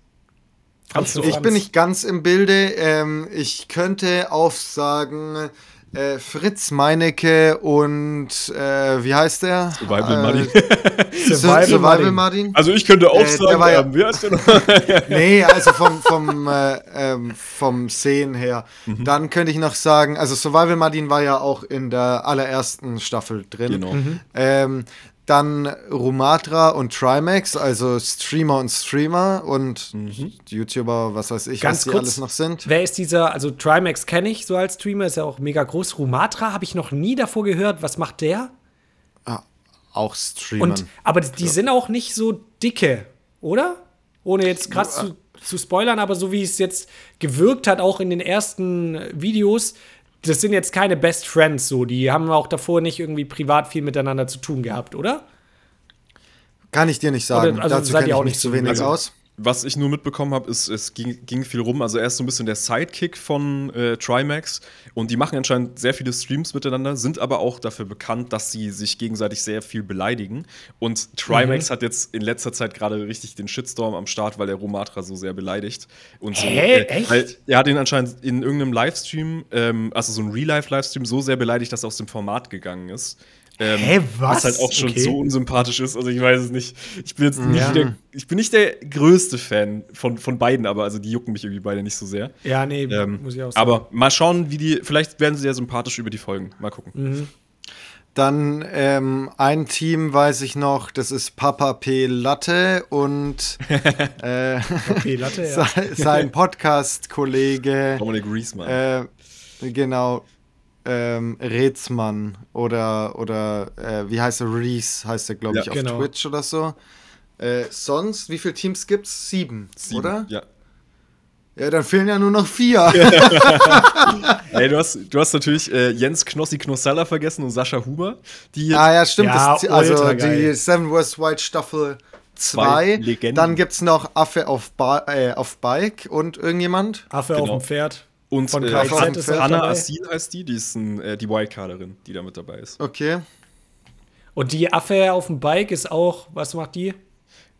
Du Ich Franz. bin nicht ganz im Bilde. Ähm, ich könnte aufsagen, äh, Fritz Meinecke und äh, wie heißt der? Survival äh, Money. Survival, Survival Martin. Also ich könnte auch Äh, der sagen, war ja- ähm, wer ist denn noch? Nee, also vom, vom, äh, ähm, vom Sehen her. Mhm. Dann könnte ich noch sagen, also Survival Martin war ja auch in der allerersten Staffel drin. Genau. Ähm, dann Rumatra und Trimax, also Streamer und Streamer und Mhm. YouTuber, was weiß ich, Ganz was die kurz, alles noch sind. Wer ist dieser, also Trimax kenne ich so als Streamer, ist ja auch mega groß. Rumatra habe ich noch nie davor gehört. Was macht der? Auch Streamern. Und, aber die die sind auch nicht so dicke, oder? Ohne jetzt krass zu, zu spoilern, aber so wie es jetzt gewirkt hat, auch in den ersten Videos, das sind jetzt keine Best Friends so. Die haben auch davor nicht irgendwie privat viel miteinander zu tun gehabt, oder? Kann ich dir nicht sagen. Oder- also Dazu kenne ich auch nicht zu so wenig also- aus. Was ich nur mitbekommen habe, ist, es ging, ging viel rum. Also er ist so ein bisschen der Sidekick von äh, Trimax und die machen anscheinend sehr viele Streams miteinander, sind aber auch dafür bekannt, dass sie sich gegenseitig sehr viel beleidigen. Und Trimax hat jetzt in letzter Zeit gerade richtig den Shitstorm am Start, weil er Romatra so sehr beleidigt. Und so, Hä? äh, Echt? Er hat ihn anscheinend in irgendeinem Livestream, ähm, also so ein Real-Life-Livestream, so sehr beleidigt, dass er aus dem Format gegangen ist. Ähm, Hä, was? Was halt auch schon Okay. so unsympathisch ist. Also ich weiß es nicht. Ich bin jetzt Mhm. nicht der, ich bin nicht der größte Fan von, von beiden, aber also die jucken mich irgendwie beide nicht so sehr. Ja, nee, Ähm, muss ich auch sagen. aber mal schauen, wie die, vielleicht werden sie sehr sympathisch über die Folgen. Mal gucken. Mhm. Dann ähm, ein Team weiß ich noch, das ist Papa P. Latte und äh, Latte, ja. sein, Podcast-Kollege, Dominic Reesman. äh, genau, ähm, Rätsmann oder, oder äh, wie heißt er? Reese heißt er, glaube Ja, ich, auf genau. Twitch oder so. Äh, sonst, wie viele Teams gibt's? Sieben, Sieben, oder? Ja. Ja, dann fehlen ja nur noch vier. Ey, du hast, du hast natürlich äh, Jens Knossi Knossalla vergessen und Sascha Huber, die Ah ja, stimmt. Ja, das, also die. Seven West White Staffel Zwei 2. Legenden. Dann gibt es noch Affe auf, ba äh, auf Bike und irgendjemand. Affe Genau. auf dem Pferd. Und Von äh, KZ An- ist Anna. Assil heißt die, die ist ein, äh, die Wildcarderin, die da mit dabei ist. Okay. Und die Affe auf dem Bike ist auch, was macht die?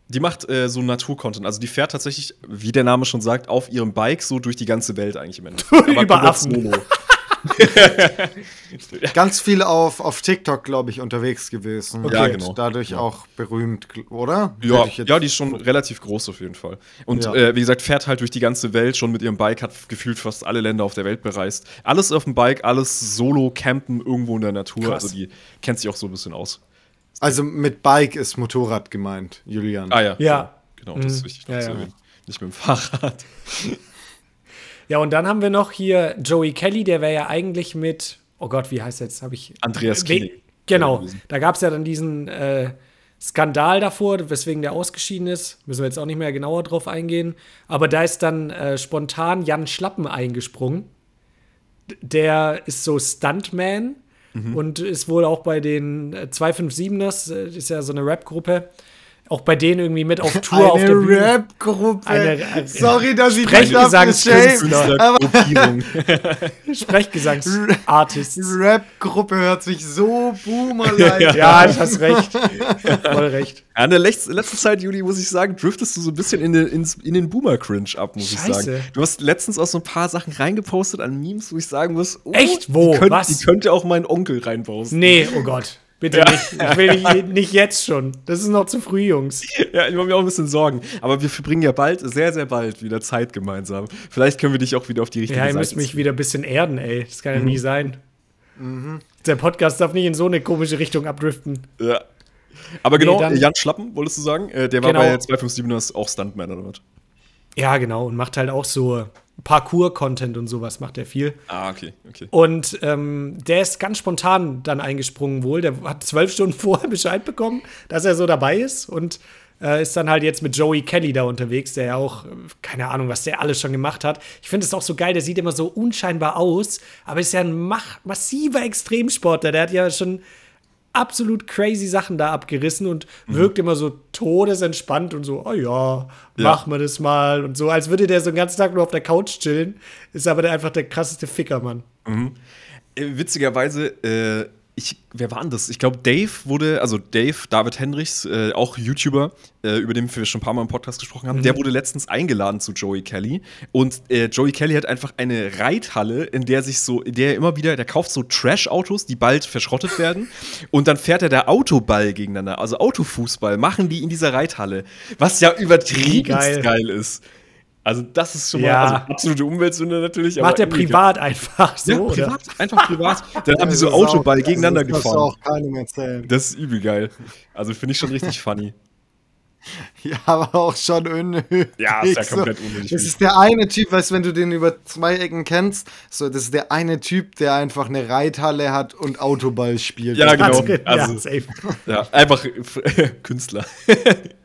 Die macht äh, so Naturcontent. Also die fährt tatsächlich, wie der Name schon sagt, auf ihrem Bike so durch die ganze Welt eigentlich im Endeffekt. Aber Über Affen. Ganz viel auf, auf TikTok, glaube ich, unterwegs gewesen. Ja, Und genau. Dadurch auch berühmt, oder? Ja, ja, die ist schon relativ groß auf jeden Fall. Und Ja. äh, wie gesagt, fährt halt durch die ganze Welt schon mit ihrem Bike, hat gefühlt fast alle Länder auf der Welt bereist. Alles auf dem Bike, alles solo campen irgendwo in der Natur. Krass. Also die kennt sich auch so ein bisschen aus. Also mit Bike ist Motorrad gemeint, Julian. Ah ja. Ja. Genau, das ist Mhm. wichtig Ja, ja. nicht mit dem Fahrrad. Ja, und dann haben wir noch hier Joey Kelly, der wäre ja eigentlich mit, oh Gott, wie heißt er jetzt? Habe ich. Andreas We- Kiening. Genau, da gab es ja dann diesen äh, Skandal davor, weswegen der ausgeschieden ist. Müssen wir jetzt auch nicht mehr genauer drauf eingehen. Aber da ist dann äh, spontan Jan Schlappen eingesprungen. Der ist so Stuntman Mhm. und ist wohl auch bei den äh, 257ers, äh, ist ja so eine Rap-Gruppe, auch bei denen irgendwie mit auf Tour auf der Eine Bühne. Rap-Gruppe. Eine- eine- Sorry, dass ich Sprechgesangskünstler. Sprechgesangsartists. Rap-Gruppe hört sich so boomerlike Ja, du hast recht. Voll recht. Ja, in der letzten, letzten Zeit, Juli, muss ich sagen, driftest du so ein bisschen in den, ins, in den Boomer-Cringe ab, muss ich Scheiße. sagen. Du hast letztens auch so ein paar Sachen reingepostet an Memes, wo ich sagen muss, oh, Echt? Wo? Die, könnt, Was? die könnte auch mein Onkel reinposten. Nee, oh Gott. Bitte nicht. Ich will nicht, nicht jetzt schon. Das ist noch zu früh, Jungs. Ja, ich mache mir auch ein bisschen Sorgen. Aber wir verbringen ja bald, sehr, sehr bald wieder Zeit gemeinsam. Vielleicht können wir dich auch wieder auf die richtige Ja, ihr Seite müsst mich wieder ein bisschen erden, ey. Das kann ja Mhm. nie sein. Der Podcast darf nicht in so eine komische Richtung abdriften. Ja. Aber genau, dann- Jan Schlappen, wolltest du sagen? Äh, der war Genau. bei 257ers auch Stuntman oder was? Ja, genau. Und macht halt auch so Parkour-Content und sowas, macht er viel. Ah, okay, okay. Und ähm, der ist ganz spontan dann eingesprungen wohl. Der hat zwölf Stunden vorher Bescheid bekommen, dass er so dabei ist und äh, ist dann halt jetzt mit Joey Kelly da unterwegs, der ja auch, äh, keine Ahnung, was der alles schon gemacht hat. Ich finde es auch so geil, der sieht immer so unscheinbar aus, aber ist ja ein massiver Extremsportler. Der hat ja schon absolut crazy Sachen da abgerissen und wirkt immer so todesentspannt und so, oh ja, mach mal das mal und so, als würde der so den ganzen Tag nur auf der Couch chillen. Ist aber der einfach der krasseste Ficker, Mann. Äh, witzigerweise, äh, ich, wer war denn das? Ich glaube, Dave wurde, also Dave, David Hendrichs, äh, auch YouTuber, äh, über den wir schon ein paar Mal im Podcast gesprochen haben, der wurde letztens eingeladen zu Joey Kelly. Und äh, Joey Kelly hat einfach eine Reithalle, in der sich so, in der er immer wieder, der kauft so Trash-Autos, die bald verschrottet werden. und dann fährt er da Autoball gegeneinander, also Autofußball, machen die in dieser Reithalle. Was ja übertrieben Geil. geil. ist. Also, das ist schon mal Ja. also, absolute Umweltsünde natürlich. Macht er irgendwie- privat einfach so, ja, oder? privat, einfach privat. Dann haben die so Das auch- Autoball also, gegeneinander das darfst du gefahren. auch keinem erzählen. Das ist übel geil. Also finde ich schon richtig funny. Ja, aber auch schon unnötig. Ja, ist ja komplett unnötig. Das ist der eine Typ, weißt du, wenn du den über zwei Ecken kennst, so, das ist der eine Typ, der einfach eine Reithalle hat und Autoball spielt. Ja, genau. ja, Also, safe. ja, einfach Künstler.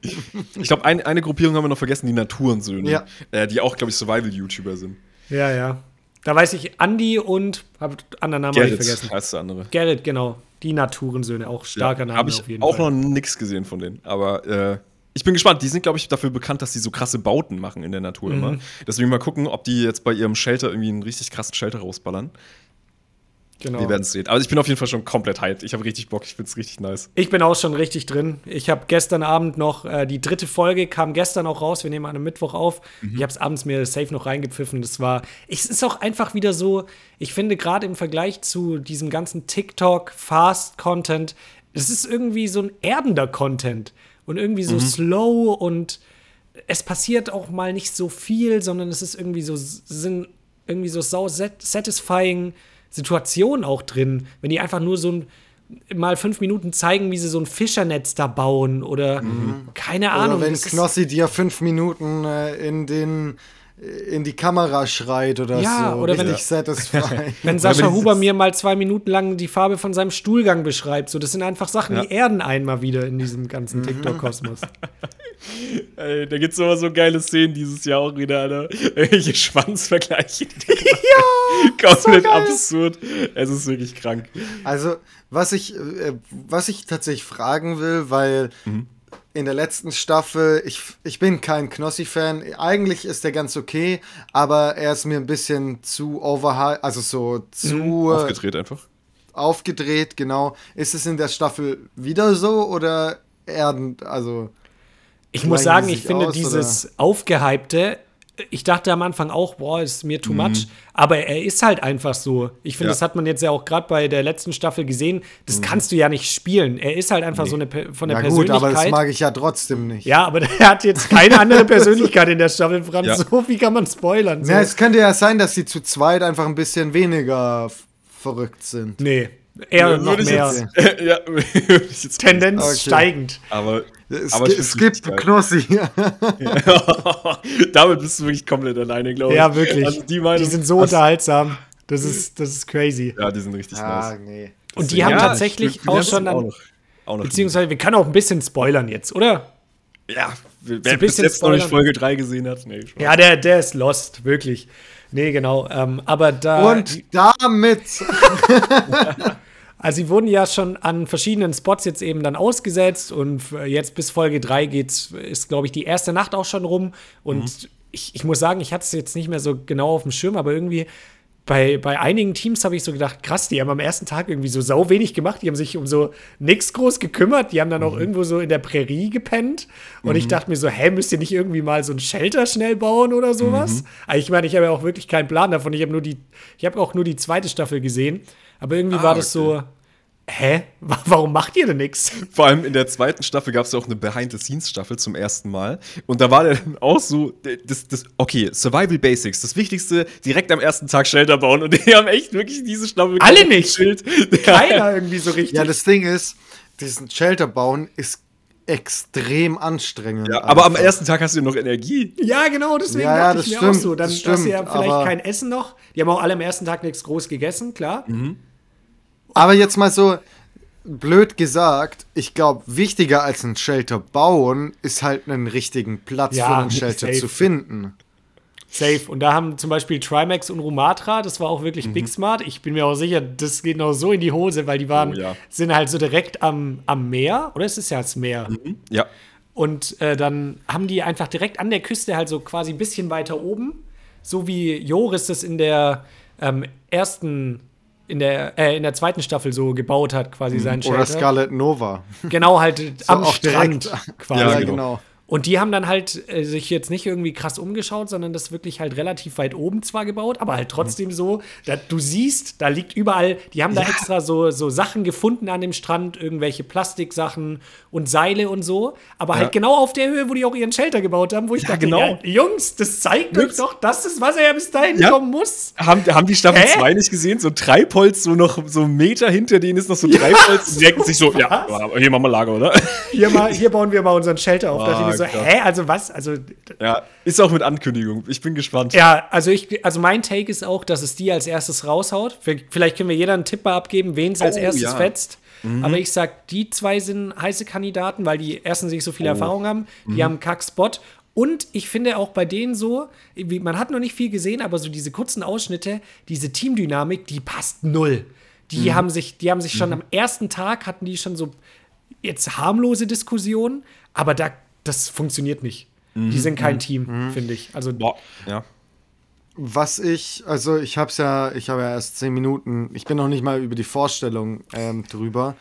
ich glaube, ein, eine Gruppierung haben wir noch vergessen, die Naturensöhne. Ja. Äh, die auch, glaube ich, Survival-YouTuber sind. Ja, ja. Da weiß ich Andy und hab anderen Namen Gerrit vergessen. heißt der andere. Gerrit, genau. Die Naturensöhne, auch starker Name Habe ich auf jeden auch Fall. noch nichts gesehen von denen. Aber äh, ich bin gespannt. Die sind, glaube ich, dafür bekannt, dass die so krasse Bauten machen in der Natur Mhm. immer. Deswegen mal gucken, ob die jetzt bei ihrem Shelter irgendwie einen richtig krassen Shelter rausballern. genau. Wir werden es sehen. Aber ich bin auf jeden Fall schon komplett hyped. Ich habe richtig Bock. Ich finde es richtig nice. Ich bin auch schon richtig drin. Ich habe gestern Abend noch, äh, die dritte Folge kam gestern auch raus. Wir nehmen an einem Mittwoch auf. Ich habe es abends mir safe noch reingepfiffen. Das war, es ist auch einfach wieder so, ich finde gerade im Vergleich zu diesem ganzen TikTok-Fast-Content, es ist irgendwie so ein erdender Content und irgendwie so slow und es passiert auch mal nicht so viel, sondern es ist irgendwie so, sind irgendwie so sau sat- satisfying Situationen auch drin, wenn die einfach nur so ein mal fünf Minuten zeigen, wie sie so ein Fischernetz da bauen oder keine Ahnung. Oder wenn Knossi dir fünf Minuten äh, in den in die Kamera schreit oder Ja, so. oder wenn- richtig satisfying. wenn Sascha wenn Huber mir mal zwei Minuten lang die Farbe von seinem Stuhlgang beschreibt, so das sind einfach Sachen, Ja. die erden einen mal wieder in diesem ganzen TikTok-Kosmos. Ey, da gibt es immer so geile Szenen dieses Jahr auch wieder, Alter. Irgendwelche Schwanzvergleiche. ja! Komplett absurd. Es ist wirklich krank. Also, was ich, äh, was ich tatsächlich fragen will, weil Mhm. In der letzten Staffel, ich, ich bin kein Knossi-Fan. Eigentlich ist der ganz okay, aber er ist mir ein bisschen zu overhyped, also so zu Mhm. Aufgedreht einfach. aufgedreht, genau. Ist es in der Staffel wieder so oder erdend, also Ich muss sagen, ich finde aus, dieses Aufgehypte, ich dachte am Anfang auch, boah, ist mir Mhm. too much. Aber er ist halt einfach so. Ich finde, Ja. das hat man jetzt ja auch gerade bei der letzten Staffel gesehen. Das Mhm. kannst du ja nicht spielen. Er ist halt einfach so eine von der ja gut, aber das Persönlichkeit. mag ich ja trotzdem nicht. ja, aber er hat jetzt keine andere Persönlichkeit in der Staffel, Franz. Ja. So viel kann man spoilern. So. Ja, es könnte ja sein, dass sie zu zweit einfach ein bisschen weniger verrückt sind. nee, Eher noch Würde ich mehr. Jetzt, ja, ich jetzt Tendenz Okay. steigend. Aber, Es, aber ich es gibt Knossi. geil. Damit bist du wirklich komplett alleine, glaube ich. Ja, wirklich. Also die, Meinung, die sind so unterhaltsam. Das ist, das ist crazy. Ja, die sind richtig Ah, nice. nee. Und die haben Ja, tatsächlich wir auch schon auch noch, auch noch beziehungsweise wir können auch ein bisschen spoilern jetzt, oder? Ja, wer ein bis bisschen jetzt noch nicht. Folge 3 gesehen hat, nee. Ja, der, der ist lost, wirklich. Nee, genau. Ähm, aber da. Und damit. Also sie wurden ja schon an verschiedenen Spots jetzt eben dann ausgesetzt und jetzt bis Folge 3 geht's, ist, glaube ich, die erste Nacht auch schon rum. Und ich, ich muss sagen, ich hatte es jetzt nicht mehr so genau auf dem Schirm, aber irgendwie bei, bei einigen Teams habe ich so gedacht, krass, die haben am ersten Tag irgendwie so sau wenig gemacht, die haben sich um so nichts groß gekümmert, die haben dann auch irgendwo so in der Prärie gepennt. Und ich dachte mir so, hä, müsst ihr nicht irgendwie mal so ein Shelter schnell bauen oder sowas? Aber ich meine, ich habe ja auch wirklich keinen Plan davon. Ich habe nur die, ich habe auch nur die zweite Staffel gesehen. Aber irgendwie Ah, war das so, hä? Wa- Warum macht ihr denn nichts? Vor allem in der zweiten Staffel gab es ja auch eine Behind-the-Scenes-Staffel zum ersten Mal. Und da war der dann auch so, das, das, okay, Survival Basics, das Wichtigste, direkt am ersten Tag Shelter bauen. Und die haben echt wirklich diese Staffel Alle nicht. Keiner irgendwie so richtig. Ja, das Ding ist, diesen Shelter bauen ist extrem anstrengend. Ja, aber am einfach. ersten Tag hast du noch Energie. Ja, genau, deswegen Ja, ja, dachte ich das mir auch stimmt, so. Dann das hast du ja stimmt, vielleicht kein Essen noch. Die haben auch alle am ersten Tag nichts groß gegessen, klar. Aber jetzt mal so blöd gesagt, ich glaube, wichtiger als ein Shelter bauen, ist halt einen richtigen Platz Ja, für einen Shelter safe. zu finden. Safe. Und da haben zum Beispiel Trimax und Rumatra, das war auch wirklich Mhm. Big Smart. Ich bin mir auch sicher, das geht noch so in die Hose, weil die waren, Oh, ja. sind halt so direkt am, am Meer. Oder es ist ja das Meer. Ja. Und äh, dann haben die einfach direkt an der Küste halt so quasi ein bisschen weiter oben. So wie Joris das in der ähm, ersten, in der, äh, in der zweiten Staffel so gebaut hat, quasi sein Mhm. Oder Shelter. Scarlet Nova. Genau, halt am auch Strand direkt. quasi. Ja, genau. Und die haben dann halt äh, sich jetzt nicht irgendwie krass umgeschaut, sondern das wirklich halt relativ weit oben zwar gebaut, aber halt trotzdem so, da, du siehst, da liegt überall, die haben da extra so, so Sachen gefunden an dem Strand, irgendwelche Plastiksachen und Seile und so, aber halt genau auf der Höhe, wo die auch ihren Shelter gebaut haben, wo ich dachte, genau. ja, Jungs, das zeigt euch Jungs. doch, das ist, was er ja bis dahin Ja. kommen muss. Haben, haben die Staffel Hä? 2 nicht gesehen? So Treibholz, so noch so einen Meter hinter denen ist noch so Treibholz. Die denken sich so, ja, aber hier machen wir Lager, oder? Hier, mal, hier bauen wir mal unseren Shelter auf. da ich mir so, krass. hä, also was? Also Ja, ist auch mit Ankündigung. Ich bin gespannt. Ja, also ich, also mein Take ist auch, dass es die als erstes raushaut. Vielleicht können wir jeder einen Tipp mal abgeben, wen es als Oh, erstes ja. fetzt. Aber ich sag, die zwei sind heiße Kandidaten, weil die erstens nicht so viel Erfahrung haben, die haben einen Kack-Spot. Und ich finde auch bei denen so, man hat noch nicht viel gesehen, aber so diese kurzen Ausschnitte, diese Teamdynamik, die passt null. Die haben sich, die haben sich schon am ersten Tag hatten die schon so jetzt harmlose Diskussionen, aber da, das funktioniert nicht. Die sind kein Team, finde ich. Also Boah, ja. Was ich, also ich hab's ja, ich habe ja erst zehn Minuten, ich bin noch nicht mal über die Vorstellung ähm, drüber.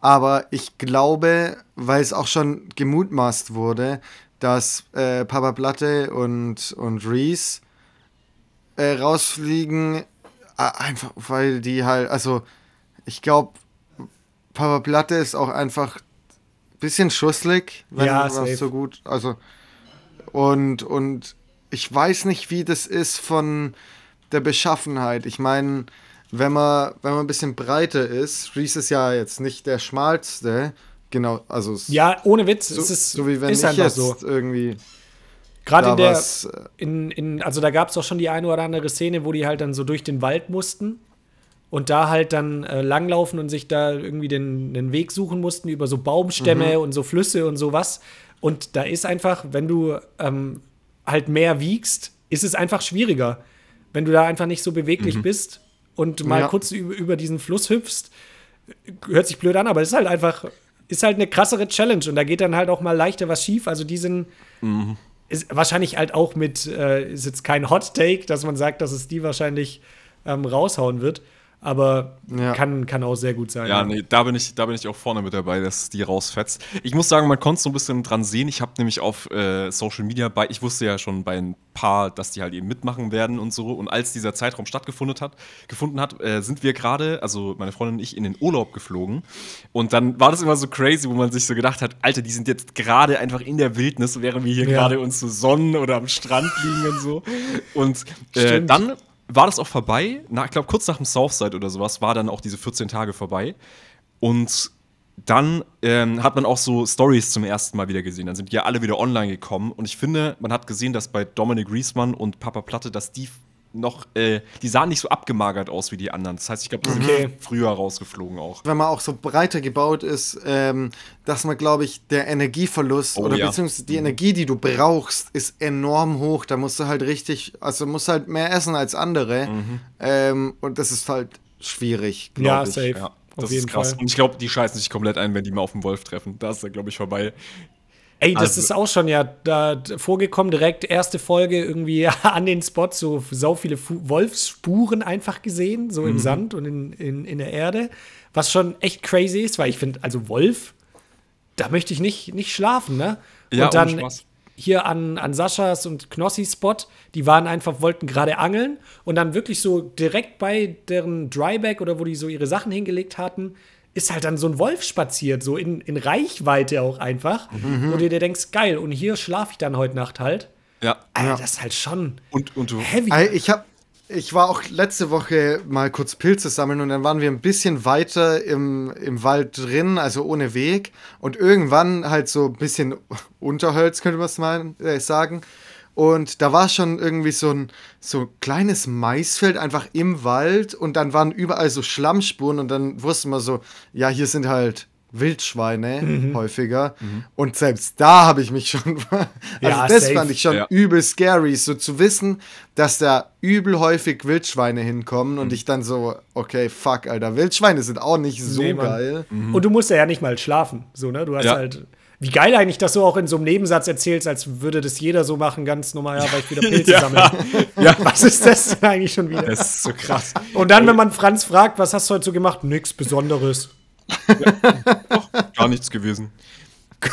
Aber ich glaube, weil es auch schon gemutmaßt wurde, dass äh, Papa Platte und, und Reese äh, rausfliegen, äh, einfach weil die halt, also ich glaube, Papa Platte ist auch einfach ein bisschen schusslig, wenn Ja, safe. so gut, also und, und ich weiß nicht, wie das ist von der Beschaffenheit. Ich meine, wenn man, wenn man ein bisschen breiter ist, Reese ist ja jetzt nicht der schmalste, genau, also es- Ja, ohne Witz, so, es ist, so wie wenn ist ich jetzt so. irgendwie Gerade in der, was, äh, in, in, also da gab es auch schon die eine oder andere Szene, wo die halt dann so durch den Wald mussten und da halt dann äh, langlaufen und sich da irgendwie den, den Weg suchen mussten über so Baumstämme und so Flüsse und sowas. Und da ist einfach, wenn du ähm, halt mehr wiegst, ist es einfach schwieriger. Wenn du da einfach nicht so beweglich bist und mal Ja. kurz über, über diesen Fluss hüpfst, hört sich blöd an, aber es ist halt einfach, ist halt eine krassere Challenge und da geht dann halt auch mal leichter was schief. Also die sind ist wahrscheinlich halt auch mit, äh, ist jetzt kein Hot Take, dass man sagt, dass es die wahrscheinlich ähm, raushauen wird, aber Ja. kann, kann auch sehr gut sein. Ja, nee, da bin, ich, da bin ich auch vorne mit dabei, dass die rausfetzt. Ich muss sagen, man konnte es so ein bisschen dran sehen. Ich habe nämlich auf äh, Social Media bei, ich wusste ja schon bei ein paar, dass die halt eben mitmachen werden und so. Und als dieser Zeitraum stattgefunden hat, gefunden hat, äh, sind wir gerade, also meine Freundin und ich, in den Urlaub geflogen. Und dann war das immer so crazy, wo man sich so gedacht hat, Alter, die sind jetzt gerade einfach in der Wildnis, während wir hier Ja. gerade uns so sonnen oder am Strand liegen und so. Und äh, Stimmt. dann war das auch vorbei. Na, ich glaube, kurz nach dem Southside oder sowas war dann auch diese 14 Tage vorbei. Und dann ähm, hat man auch so Stories zum ersten Mal wieder gesehen. Dann sind die ja alle wieder online gekommen. Und ich finde, man hat gesehen, dass bei Dominic Riesmann und Papa Platte, dass die noch, äh, die sahen nicht so abgemagert aus wie die anderen. Das heißt, ich glaube, die Okay. sind früher rausgeflogen auch. wenn man auch so breiter gebaut ist, ähm, dass man, glaube ich, der Energieverlust Oh, oder ja. beziehungsweise die Energie, die du brauchst, ist enorm hoch. Da musst du halt richtig, also musst halt mehr essen als andere. Mhm. Ähm, und das ist halt schwierig, Ja, glaube ich. safe. Ja, das Auf jeden ist krass. Fall. Und ich glaube, die scheißen sich komplett ein, wenn die mal auf den Wolf treffen. Da ist er, glaube ich, vorbei. Ey, das Also- ist auch schon ja da vorgekommen, direkt erste Folge irgendwie an den Spot, so sau viele Fu Wolfsspuren einfach gesehen, so Mhm. im Sand und in, in, in der Erde. Was schon echt crazy ist, weil ich finde, also Wolf, da möchte ich nicht, nicht schlafen, ne? Ja, und dann hier an, an Saschas und Knossis Spot, die waren einfach, wollten gerade angeln und dann wirklich so direkt bei deren Dryback oder wo die so ihre Sachen hingelegt hatten, ist halt dann so ein Wolf spaziert, so in, in Reichweite auch einfach, Mhm. wo du dir denkst, geil, und hier schlafe ich dann heute Nacht halt. Ja. Alter, das ist halt schon Und, und du. heavy. Ich habe ich war auch letzte Woche mal kurz Pilze sammeln und dann waren wir ein bisschen weiter im, im Wald drin, also ohne Weg. Und irgendwann halt so ein bisschen Unterholz, könnte man es mal äh, sagen. Und da war schon irgendwie so ein so kleines Maisfeld einfach im Wald und dann waren überall so Schlammspuren und dann wusste man so, ja, hier sind halt Wildschweine Mhm. häufiger. Und selbst da habe ich mich schon. also Ja, das safe. fand ich schon Ja. übel scary, so zu wissen, dass da übel häufig Wildschweine hinkommen Mhm. und ich dann so, okay, fuck, Alter, Wildschweine sind auch nicht so Nee, geil. Und du musst ja nicht mal schlafen, so, ne? Du hast Ja. halt. Wie geil eigentlich, dass du auch in so einem Nebensatz erzählst, als würde das jeder so machen, ganz normal, ja, weil ich wieder Pilze sammle. Ja. Was ist das denn eigentlich schon wieder? Das ist so krass. Und dann, wenn man Franz fragt, was hast du heute so gemacht? Nix Besonderes. Gar nichts gewesen.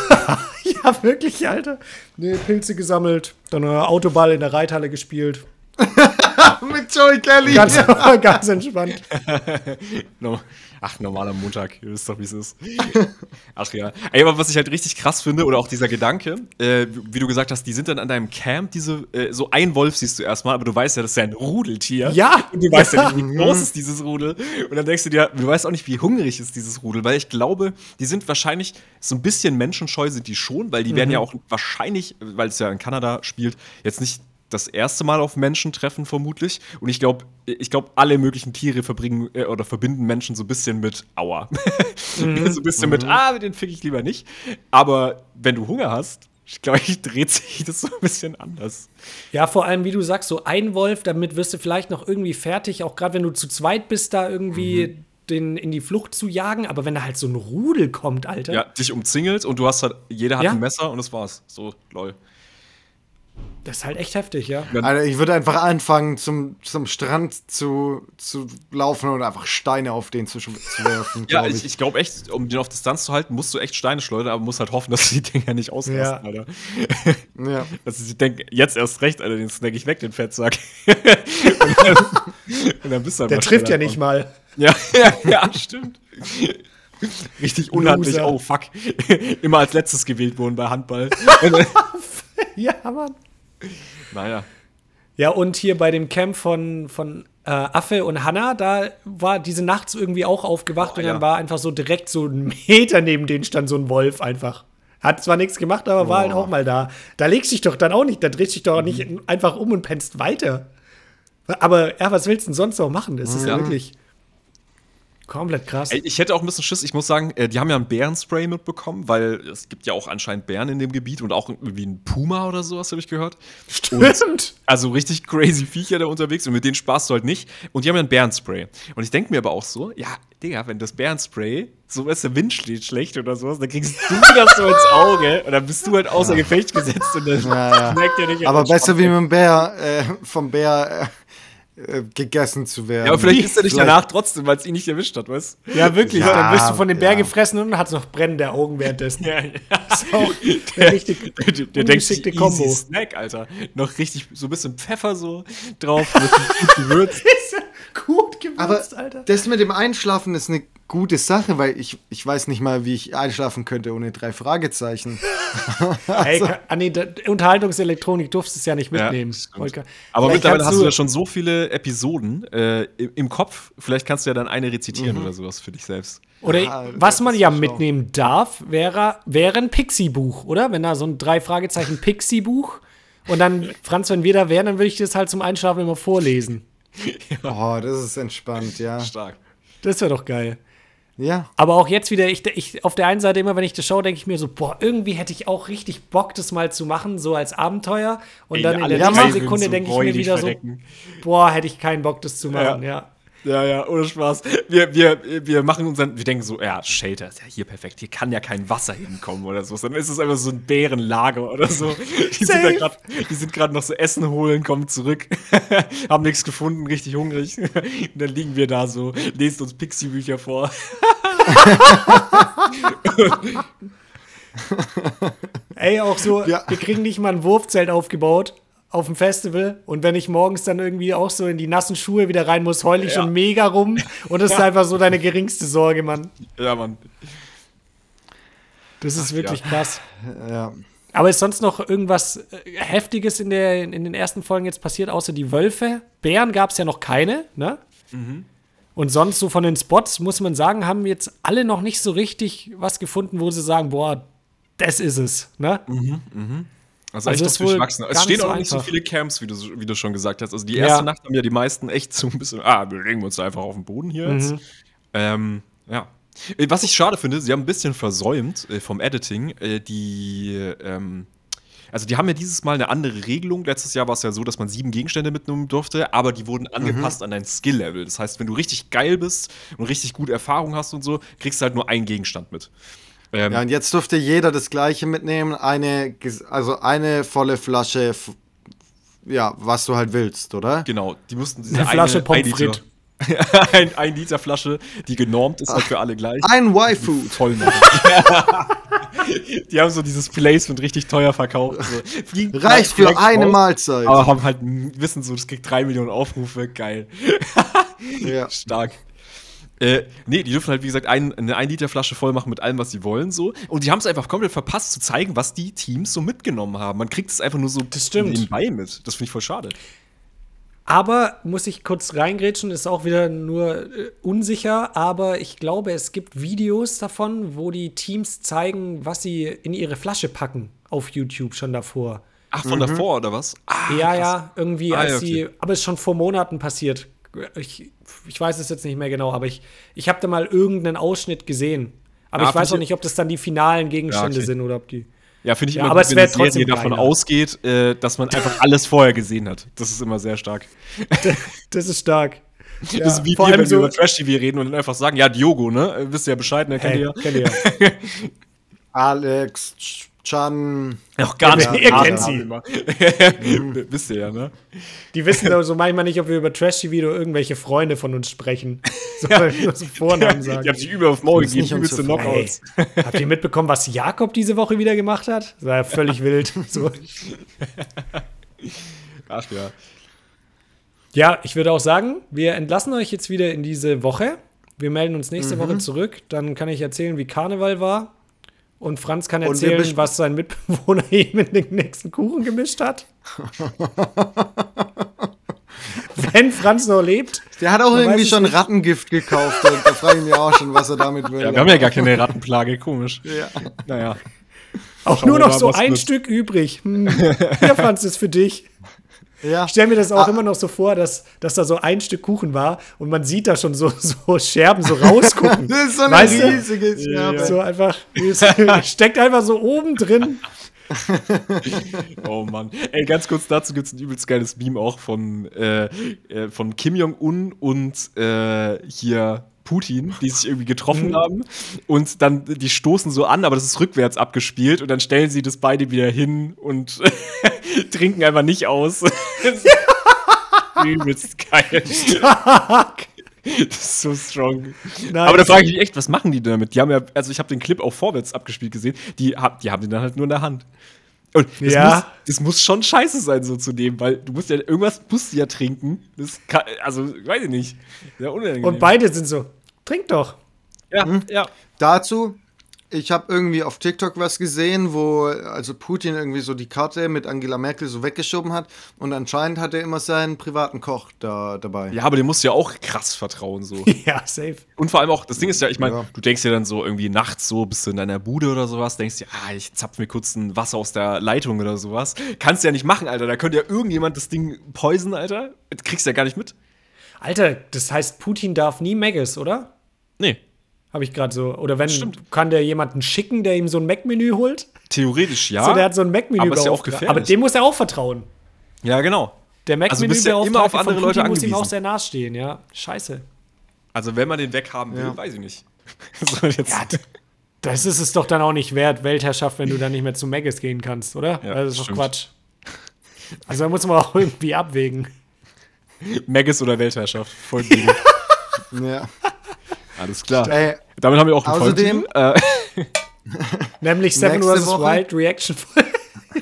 Ja, wirklich, Alter. Nee, Pilze gesammelt, dann äh, Autoball in der Reithalle gespielt. Mit Joey Kelly. Ganz, ganz entspannt. No. Ach, normaler Montag, ihr wisst doch, wie es ist. Ach ja. Ey, aber was ich halt richtig krass finde, oder auch dieser Gedanke, äh, wie du gesagt hast, die sind dann an deinem Camp, diese, äh, so ein Wolf siehst du erstmal, aber du weißt ja, das ist ja ein Rudeltier. Ja. Und du weißt ja, Ja. nicht, wie groß ist dieses Rudel. Und dann denkst du dir, du weißt auch nicht, wie hungrig ist dieses Rudel, weil ich glaube, die sind wahrscheinlich so ein bisschen menschenscheu sind die schon, weil die werden ja auch wahrscheinlich, weil es ja in Kanada spielt, jetzt nicht das erste Mal auf Menschen treffen, vermutlich. Und ich glaube, ich glaube, alle möglichen Tiere verbringen äh, oder verbinden Menschen so ein bisschen mit Aua. so ein bisschen mit, ah, den fick ich lieber nicht. Aber wenn du Hunger hast, ich glaube, ich dreht sich das so ein bisschen anders. Ja, vor allem, wie du sagst, so ein Wolf, damit wirst du vielleicht noch irgendwie fertig, auch gerade wenn du zu zweit bist, da irgendwie den in die Flucht zu jagen. Aber wenn da halt so ein Rudel kommt, Alter. Ja, dich umzingelt und du hast halt, jeder hat Ja. ein Messer und das war's. So, lol. Das ist halt echt heftig, ja. Alter, ich würde einfach anfangen, zum, zum Strand zu, zu laufen und einfach Steine auf den zu, zu werfen. Ja, ich, ich glaube echt, um den auf Distanz zu halten, musst du echt Steine schleudern, aber musst halt hoffen, dass die Dinger nicht ausrasten, Ja. Alter. ja. Dass sie denken, jetzt erst recht, Alter, den snack ich weg, den Fettsack. und, dann, und dann bist du halt Der trifft ja nicht mal. Ja, ja, ja, stimmt. Richtig unhandlich. Loser. Oh, fuck. Immer als letztes gewählt wurden bei Handball. Ja, Mann. naja. Ja, und hier bei dem Camp von, von äh, Affe und Hanna, da war diese nachts irgendwie auch aufgewacht Oh, und dann ja. war einfach so direkt so ein Meter neben denen stand so ein Wolf einfach. Hat zwar nichts gemacht, aber war halt auch mal da. Da legst dich doch dann auch nicht, da drehst dich doch Mhm. nicht einfach um und pennst weiter. Aber ja, was willst du denn sonst noch machen? Das ist ja Ja. wirklich komplett krass. Ey, ich hätte auch ein bisschen Schiss. Ich muss sagen, äh, die haben ja ein Bärenspray mitbekommen, weil es gibt ja auch anscheinend Bären in dem Gebiet und auch irgendwie ein Puma oder sowas, habe ich gehört. Stimmt. Also richtig crazy Viecher da unterwegs und mit denen sparst du halt nicht. Und die haben ja ein Bärenspray. Und ich denke mir aber auch so, ja, Digga, wenn das Bärenspray, so ist der Wind steht schlecht oder sowas, dann kriegst du das so ins Auge und dann bist du halt außer Gefecht gesetzt und dann Ja, ja. schmeckt dir nicht. Aber besser wie mit dem Bär, äh, vom Bär äh, äh, gegessen zu werden. Ja, aber vielleicht ist er nicht Vielleicht- danach trotzdem, weil es ihn nicht erwischt hat, weißt du? Ja, wirklich. Ja, dann wirst du von dem Bär ja. gefressen und hast noch brennende Augen währenddessen. Ja, ja. Das ist auch eine richtig Der, der denkt sich, Kombo. Snack, Alter. Noch richtig so ein bisschen Pfeffer so drauf, bisschen gut gewürzt. Ist ja gut Aber gewürzt, Alter. das mit dem Einschlafen ist eine gute Sache, weil ich, ich weiß nicht mal, wie ich einschlafen könnte ohne drei Fragezeichen. Ey, ka- ah, nee, da- Unterhaltungselektronik durfst du es ja nicht Ja, mitnehmen. Volker. Aber Vielleicht mittlerweile hast du ja schon so viele Episoden äh, im, Kopf. Vielleicht kannst du ja dann eine rezitieren Mhm. oder sowas für dich selbst. Oder Ja, was man ja mitnehmen darf, wäre, wäre ein Pixie-Buch, oder? Wenn da so ein drei Fragezeichen Pixie-Buch und dann, Franz, wenn wir da wären, dann würde ich das halt zum Einschlafen immer vorlesen. Oh, das ist entspannt, ja. Stark. Das wäre doch geil. Ja. Aber auch jetzt wieder, ich, ich auf der einen Seite immer, wenn ich das schaue, denke ich mir so, boah, irgendwie hätte ich auch richtig Bock, das mal zu machen, so als Abenteuer. Und Ey, dann in alle der nächsten Sekunde so denke ich mir wieder verrecken. so, boah, hätte ich keinen Bock, das zu machen, ja. Ja, ja, ohne Spaß. Wir, wir, wir machen uns dann, wir denken so, ja, Shelter ist ja hier perfekt, hier kann ja kein Wasser hinkommen oder so. Dann ist es einfach so ein Bärenlager oder so. Die sind, da Safe. grad, die sind gerade noch so Essen holen, kommen zurück, haben nichts gefunden, richtig hungrig. Und dann liegen wir da so, lesen uns Pixie-Bücher vor. Ey, auch so, Ja. wir kriegen nicht mal ein Wurfzelt aufgebaut auf dem Festival und wenn ich morgens dann irgendwie auch so in die nassen Schuhe wieder rein muss, heul ich Ja. schon mega rum und das ist einfach so deine geringste Sorge, Mann. Ja, Mann. Das ist wirklich ja. krass. Ja. Aber ist sonst noch irgendwas äh, Heftiges in, der, in den ersten Folgen jetzt passiert, außer die Wölfe? Bären gab es ja noch keine, ne? Und sonst so von den Spots, muss man sagen, haben jetzt alle noch nicht so richtig was gefunden, wo sie sagen, boah, das ist es, ne? Also, Also echt durchwachsen. Es stehen so auch nicht so einfach. viele Camps, wie du, wie du schon gesagt hast. Also die erste Ja. Nacht haben ja die meisten echt so ein bisschen, ah, wir legen uns einfach auf den Boden hier Mhm. jetzt. Ähm, ja. Äh, Was ich schade finde, sie haben ein bisschen versäumt äh, vom Editing, äh, die, ähm, also die haben ja dieses Mal eine andere Regelung. Letztes Jahr war es ja so, dass man sieben Gegenstände mitnehmen durfte, aber die wurden angepasst an dein Skill-Level. Das heißt, wenn du richtig geil bist und richtig gut Erfahrung hast und so, kriegst du halt nur einen Gegenstand mit. Ähm, Ja, und jetzt durfte jeder das gleiche mitnehmen, eine, also eine volle Flasche, ja, was du halt willst, oder? Genau, die mussten diese Eine Flasche eine, Pommes ein Liter, ein, ein Liter Flasche, die genormt ist halt für alle gleich. Ein Y-Food. Voll machen. die haben so dieses Placement richtig teuer verkauft. So. Reicht für eine raus, Mahlzeit. Aber haben halt wissen so, das kriegt drei Millionen Aufrufe, geil. ja. Stark. Äh, nee, die dürfen halt, wie gesagt, ein, eine 1 Liter Flasche voll machen mit allem, was sie wollen, so. Und die haben es einfach komplett verpasst, zu zeigen, was die Teams so mitgenommen haben. Man kriegt es einfach nur so Das stimmt. nebenbei mit. Das finde ich voll schade. Aber muss ich kurz reingrätschen, ist auch wieder nur äh, unsicher, aber ich glaube, es gibt Videos davon, wo die Teams zeigen, was sie in ihre Flasche packen auf YouTube schon davor. Ach, von davor oder was? Ah, ja, krass. ja, irgendwie, Ah, als ja, sie, okay. aber es ist schon vor Monaten passiert. Ich, ich weiß es jetzt nicht mehr genau, aber ich, ich habe da mal irgendeinen Ausschnitt gesehen. Aber Ah, ich weiß auch ich- nicht, ob das dann die finalen Gegenstände Ja, okay. sind oder ob die. Ja, finde ich Ja, immer aber gut, es wenn eine Serie davon geiler. ausgeht, äh, dass man einfach alles vorher gesehen hat. Das ist immer sehr stark. Das ist stark. Ja, das ist wie vor wir, allem wenn wir so. über Trash-TV reden und dann einfach sagen, ja, Diogo, ne? Äh, Wisst ihr ja Bescheid, ne? Kennt Hey, ihr kennt ihr ja. Alex, Chan. Auch gar nicht. Ihr kennt sie. immer. Wisst ihr ja, ne? Die wissen so manchmal nicht, ob wir über Trash-TV oder irgendwelche Freunde von uns sprechen. So, weil wir so Vornamen sagen. Die haben sich übel auf Maul gegeben, unsere Frage. Knockouts. Habt ihr mitbekommen, was Jakob diese Woche wieder gemacht hat? Das war ja völlig wild. So. Ach ja. Ja, ich würde auch sagen, wir entlassen euch jetzt wieder in diese Woche. Wir melden uns nächste Woche zurück. Dann kann ich erzählen, wie Karneval war. Und Franz kann erzählen, was sein Mitbewohner ihm in den nächsten Kuchen gemischt hat. Wenn Franz noch lebt. Der hat auch irgendwie schon nicht. Rattengift gekauft. Und da frage ich mich auch schon, was er damit will. Ja, wir haben ja gar keine Rattenplage, komisch. Ja. Naja. Auch Schauen nur noch mal, so ein wird. Stück übrig. Hm. Hier, Franz, ist für dich. Ja. Ich stelle mir das auch Ah. immer noch so vor, dass, dass da so ein Stück Kuchen war und man sieht da schon so, so Scherben so rausgucken. Das ist so eine Weißt du? riesige Scherbe. So einfach, steckt einfach so oben drin. Oh Mann. Ey, ganz kurz dazu gibt es ein übelst geiles Meme auch von, äh, äh, von Kim Jong-un und äh, hier Putin, die sich irgendwie getroffen haben. Und dann, die stoßen so an, aber das ist rückwärts abgespielt. Und dann stellen sie das beide wieder hin und trinken einfach nicht aus. Das ist übelst geil. Das ist so strong. Aber da frage ich mich echt, was machen die damit? Die haben ja, also ich habe den Clip auch vorwärts abgespielt gesehen, die, hab, die haben den dann halt nur in der Hand. Und das, Ja. muss, das muss schon scheiße sein, so zu nehmen, weil du musst ja, irgendwas musst du ja trinken. Das kann, also, weiß ich nicht. Sehr unangenehm. Und beide sind so, trink doch. Ja, ja. Dazu, ich habe irgendwie auf TikTok was gesehen, wo also Putin irgendwie so die Karte mit Angela Merkel so weggeschoben hat und anscheinend hat er immer seinen privaten Koch da dabei. Ja, aber dem musst du ja auch krass vertrauen, so. Ja, safe. Und vor allem auch, das Ding ist ja, ich meine, Ja. du denkst dir dann so irgendwie nachts so, bist du in deiner Bude oder sowas, denkst dir, ah, ich zapf mir kurz ein Wasser aus der Leitung oder sowas. Kannst du ja nicht machen, Alter. Da könnte ja irgendjemand das Ding poisen, Alter. Das kriegst du ja gar nicht mit. Alter, das heißt, Putin darf nie Maggis, oder? Nee. Habe ich gerade so. Oder wenn, Stimmt. kann der jemanden schicken, der ihm so ein Mac-Menü holt? Theoretisch ja. So, der hat so ein Mac-Menü aber ist ja auch gefährlich. Aber dem muss er auch vertrauen. ja, genau. Der Also bist ja immer auf andere von Leute Putin muss ihm angewiesen. auch sehr nahestehen, ja. Scheiße. Also, wenn man den weghaben will, Ja. weiß ich nicht. so, jetzt. Ja, das ist es doch dann auch nicht wert, Weltherrschaft, wenn du dann nicht mehr zu Maggis gehen kannst, oder? Ja, das ist doch stimmt. Quatsch. Also da muss man auch irgendwie abwägen. Maggis oder Weltherrschaft. Voll Ding. Ja. Alles klar. Ey, Damit haben wir auch einen Außerdem- Folgentitel. Nämlich Seven vs. Wild Reaction.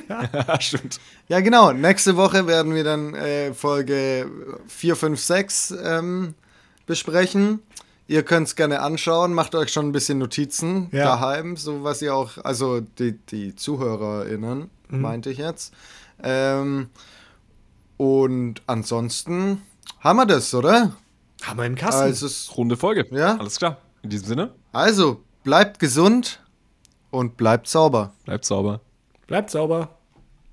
Äh, stimmt. Ja, genau. Nächste Woche werden wir dann äh, Folge 4, 5, 6 ähm, besprechen. Ihr könnt es gerne anschauen, macht euch schon ein bisschen Notizen Ja. daheim, so was ihr auch, also die, die ZuhörerInnen, meinte ich jetzt. Ähm, und ansonsten haben wir das, oder? Haben wir im Kasten. Also, es- Runde Folge. Ja. Alles klar. In diesem Sinne, also bleibt gesund und bleibt sauber. bleibt sauber. Bleibt sauber.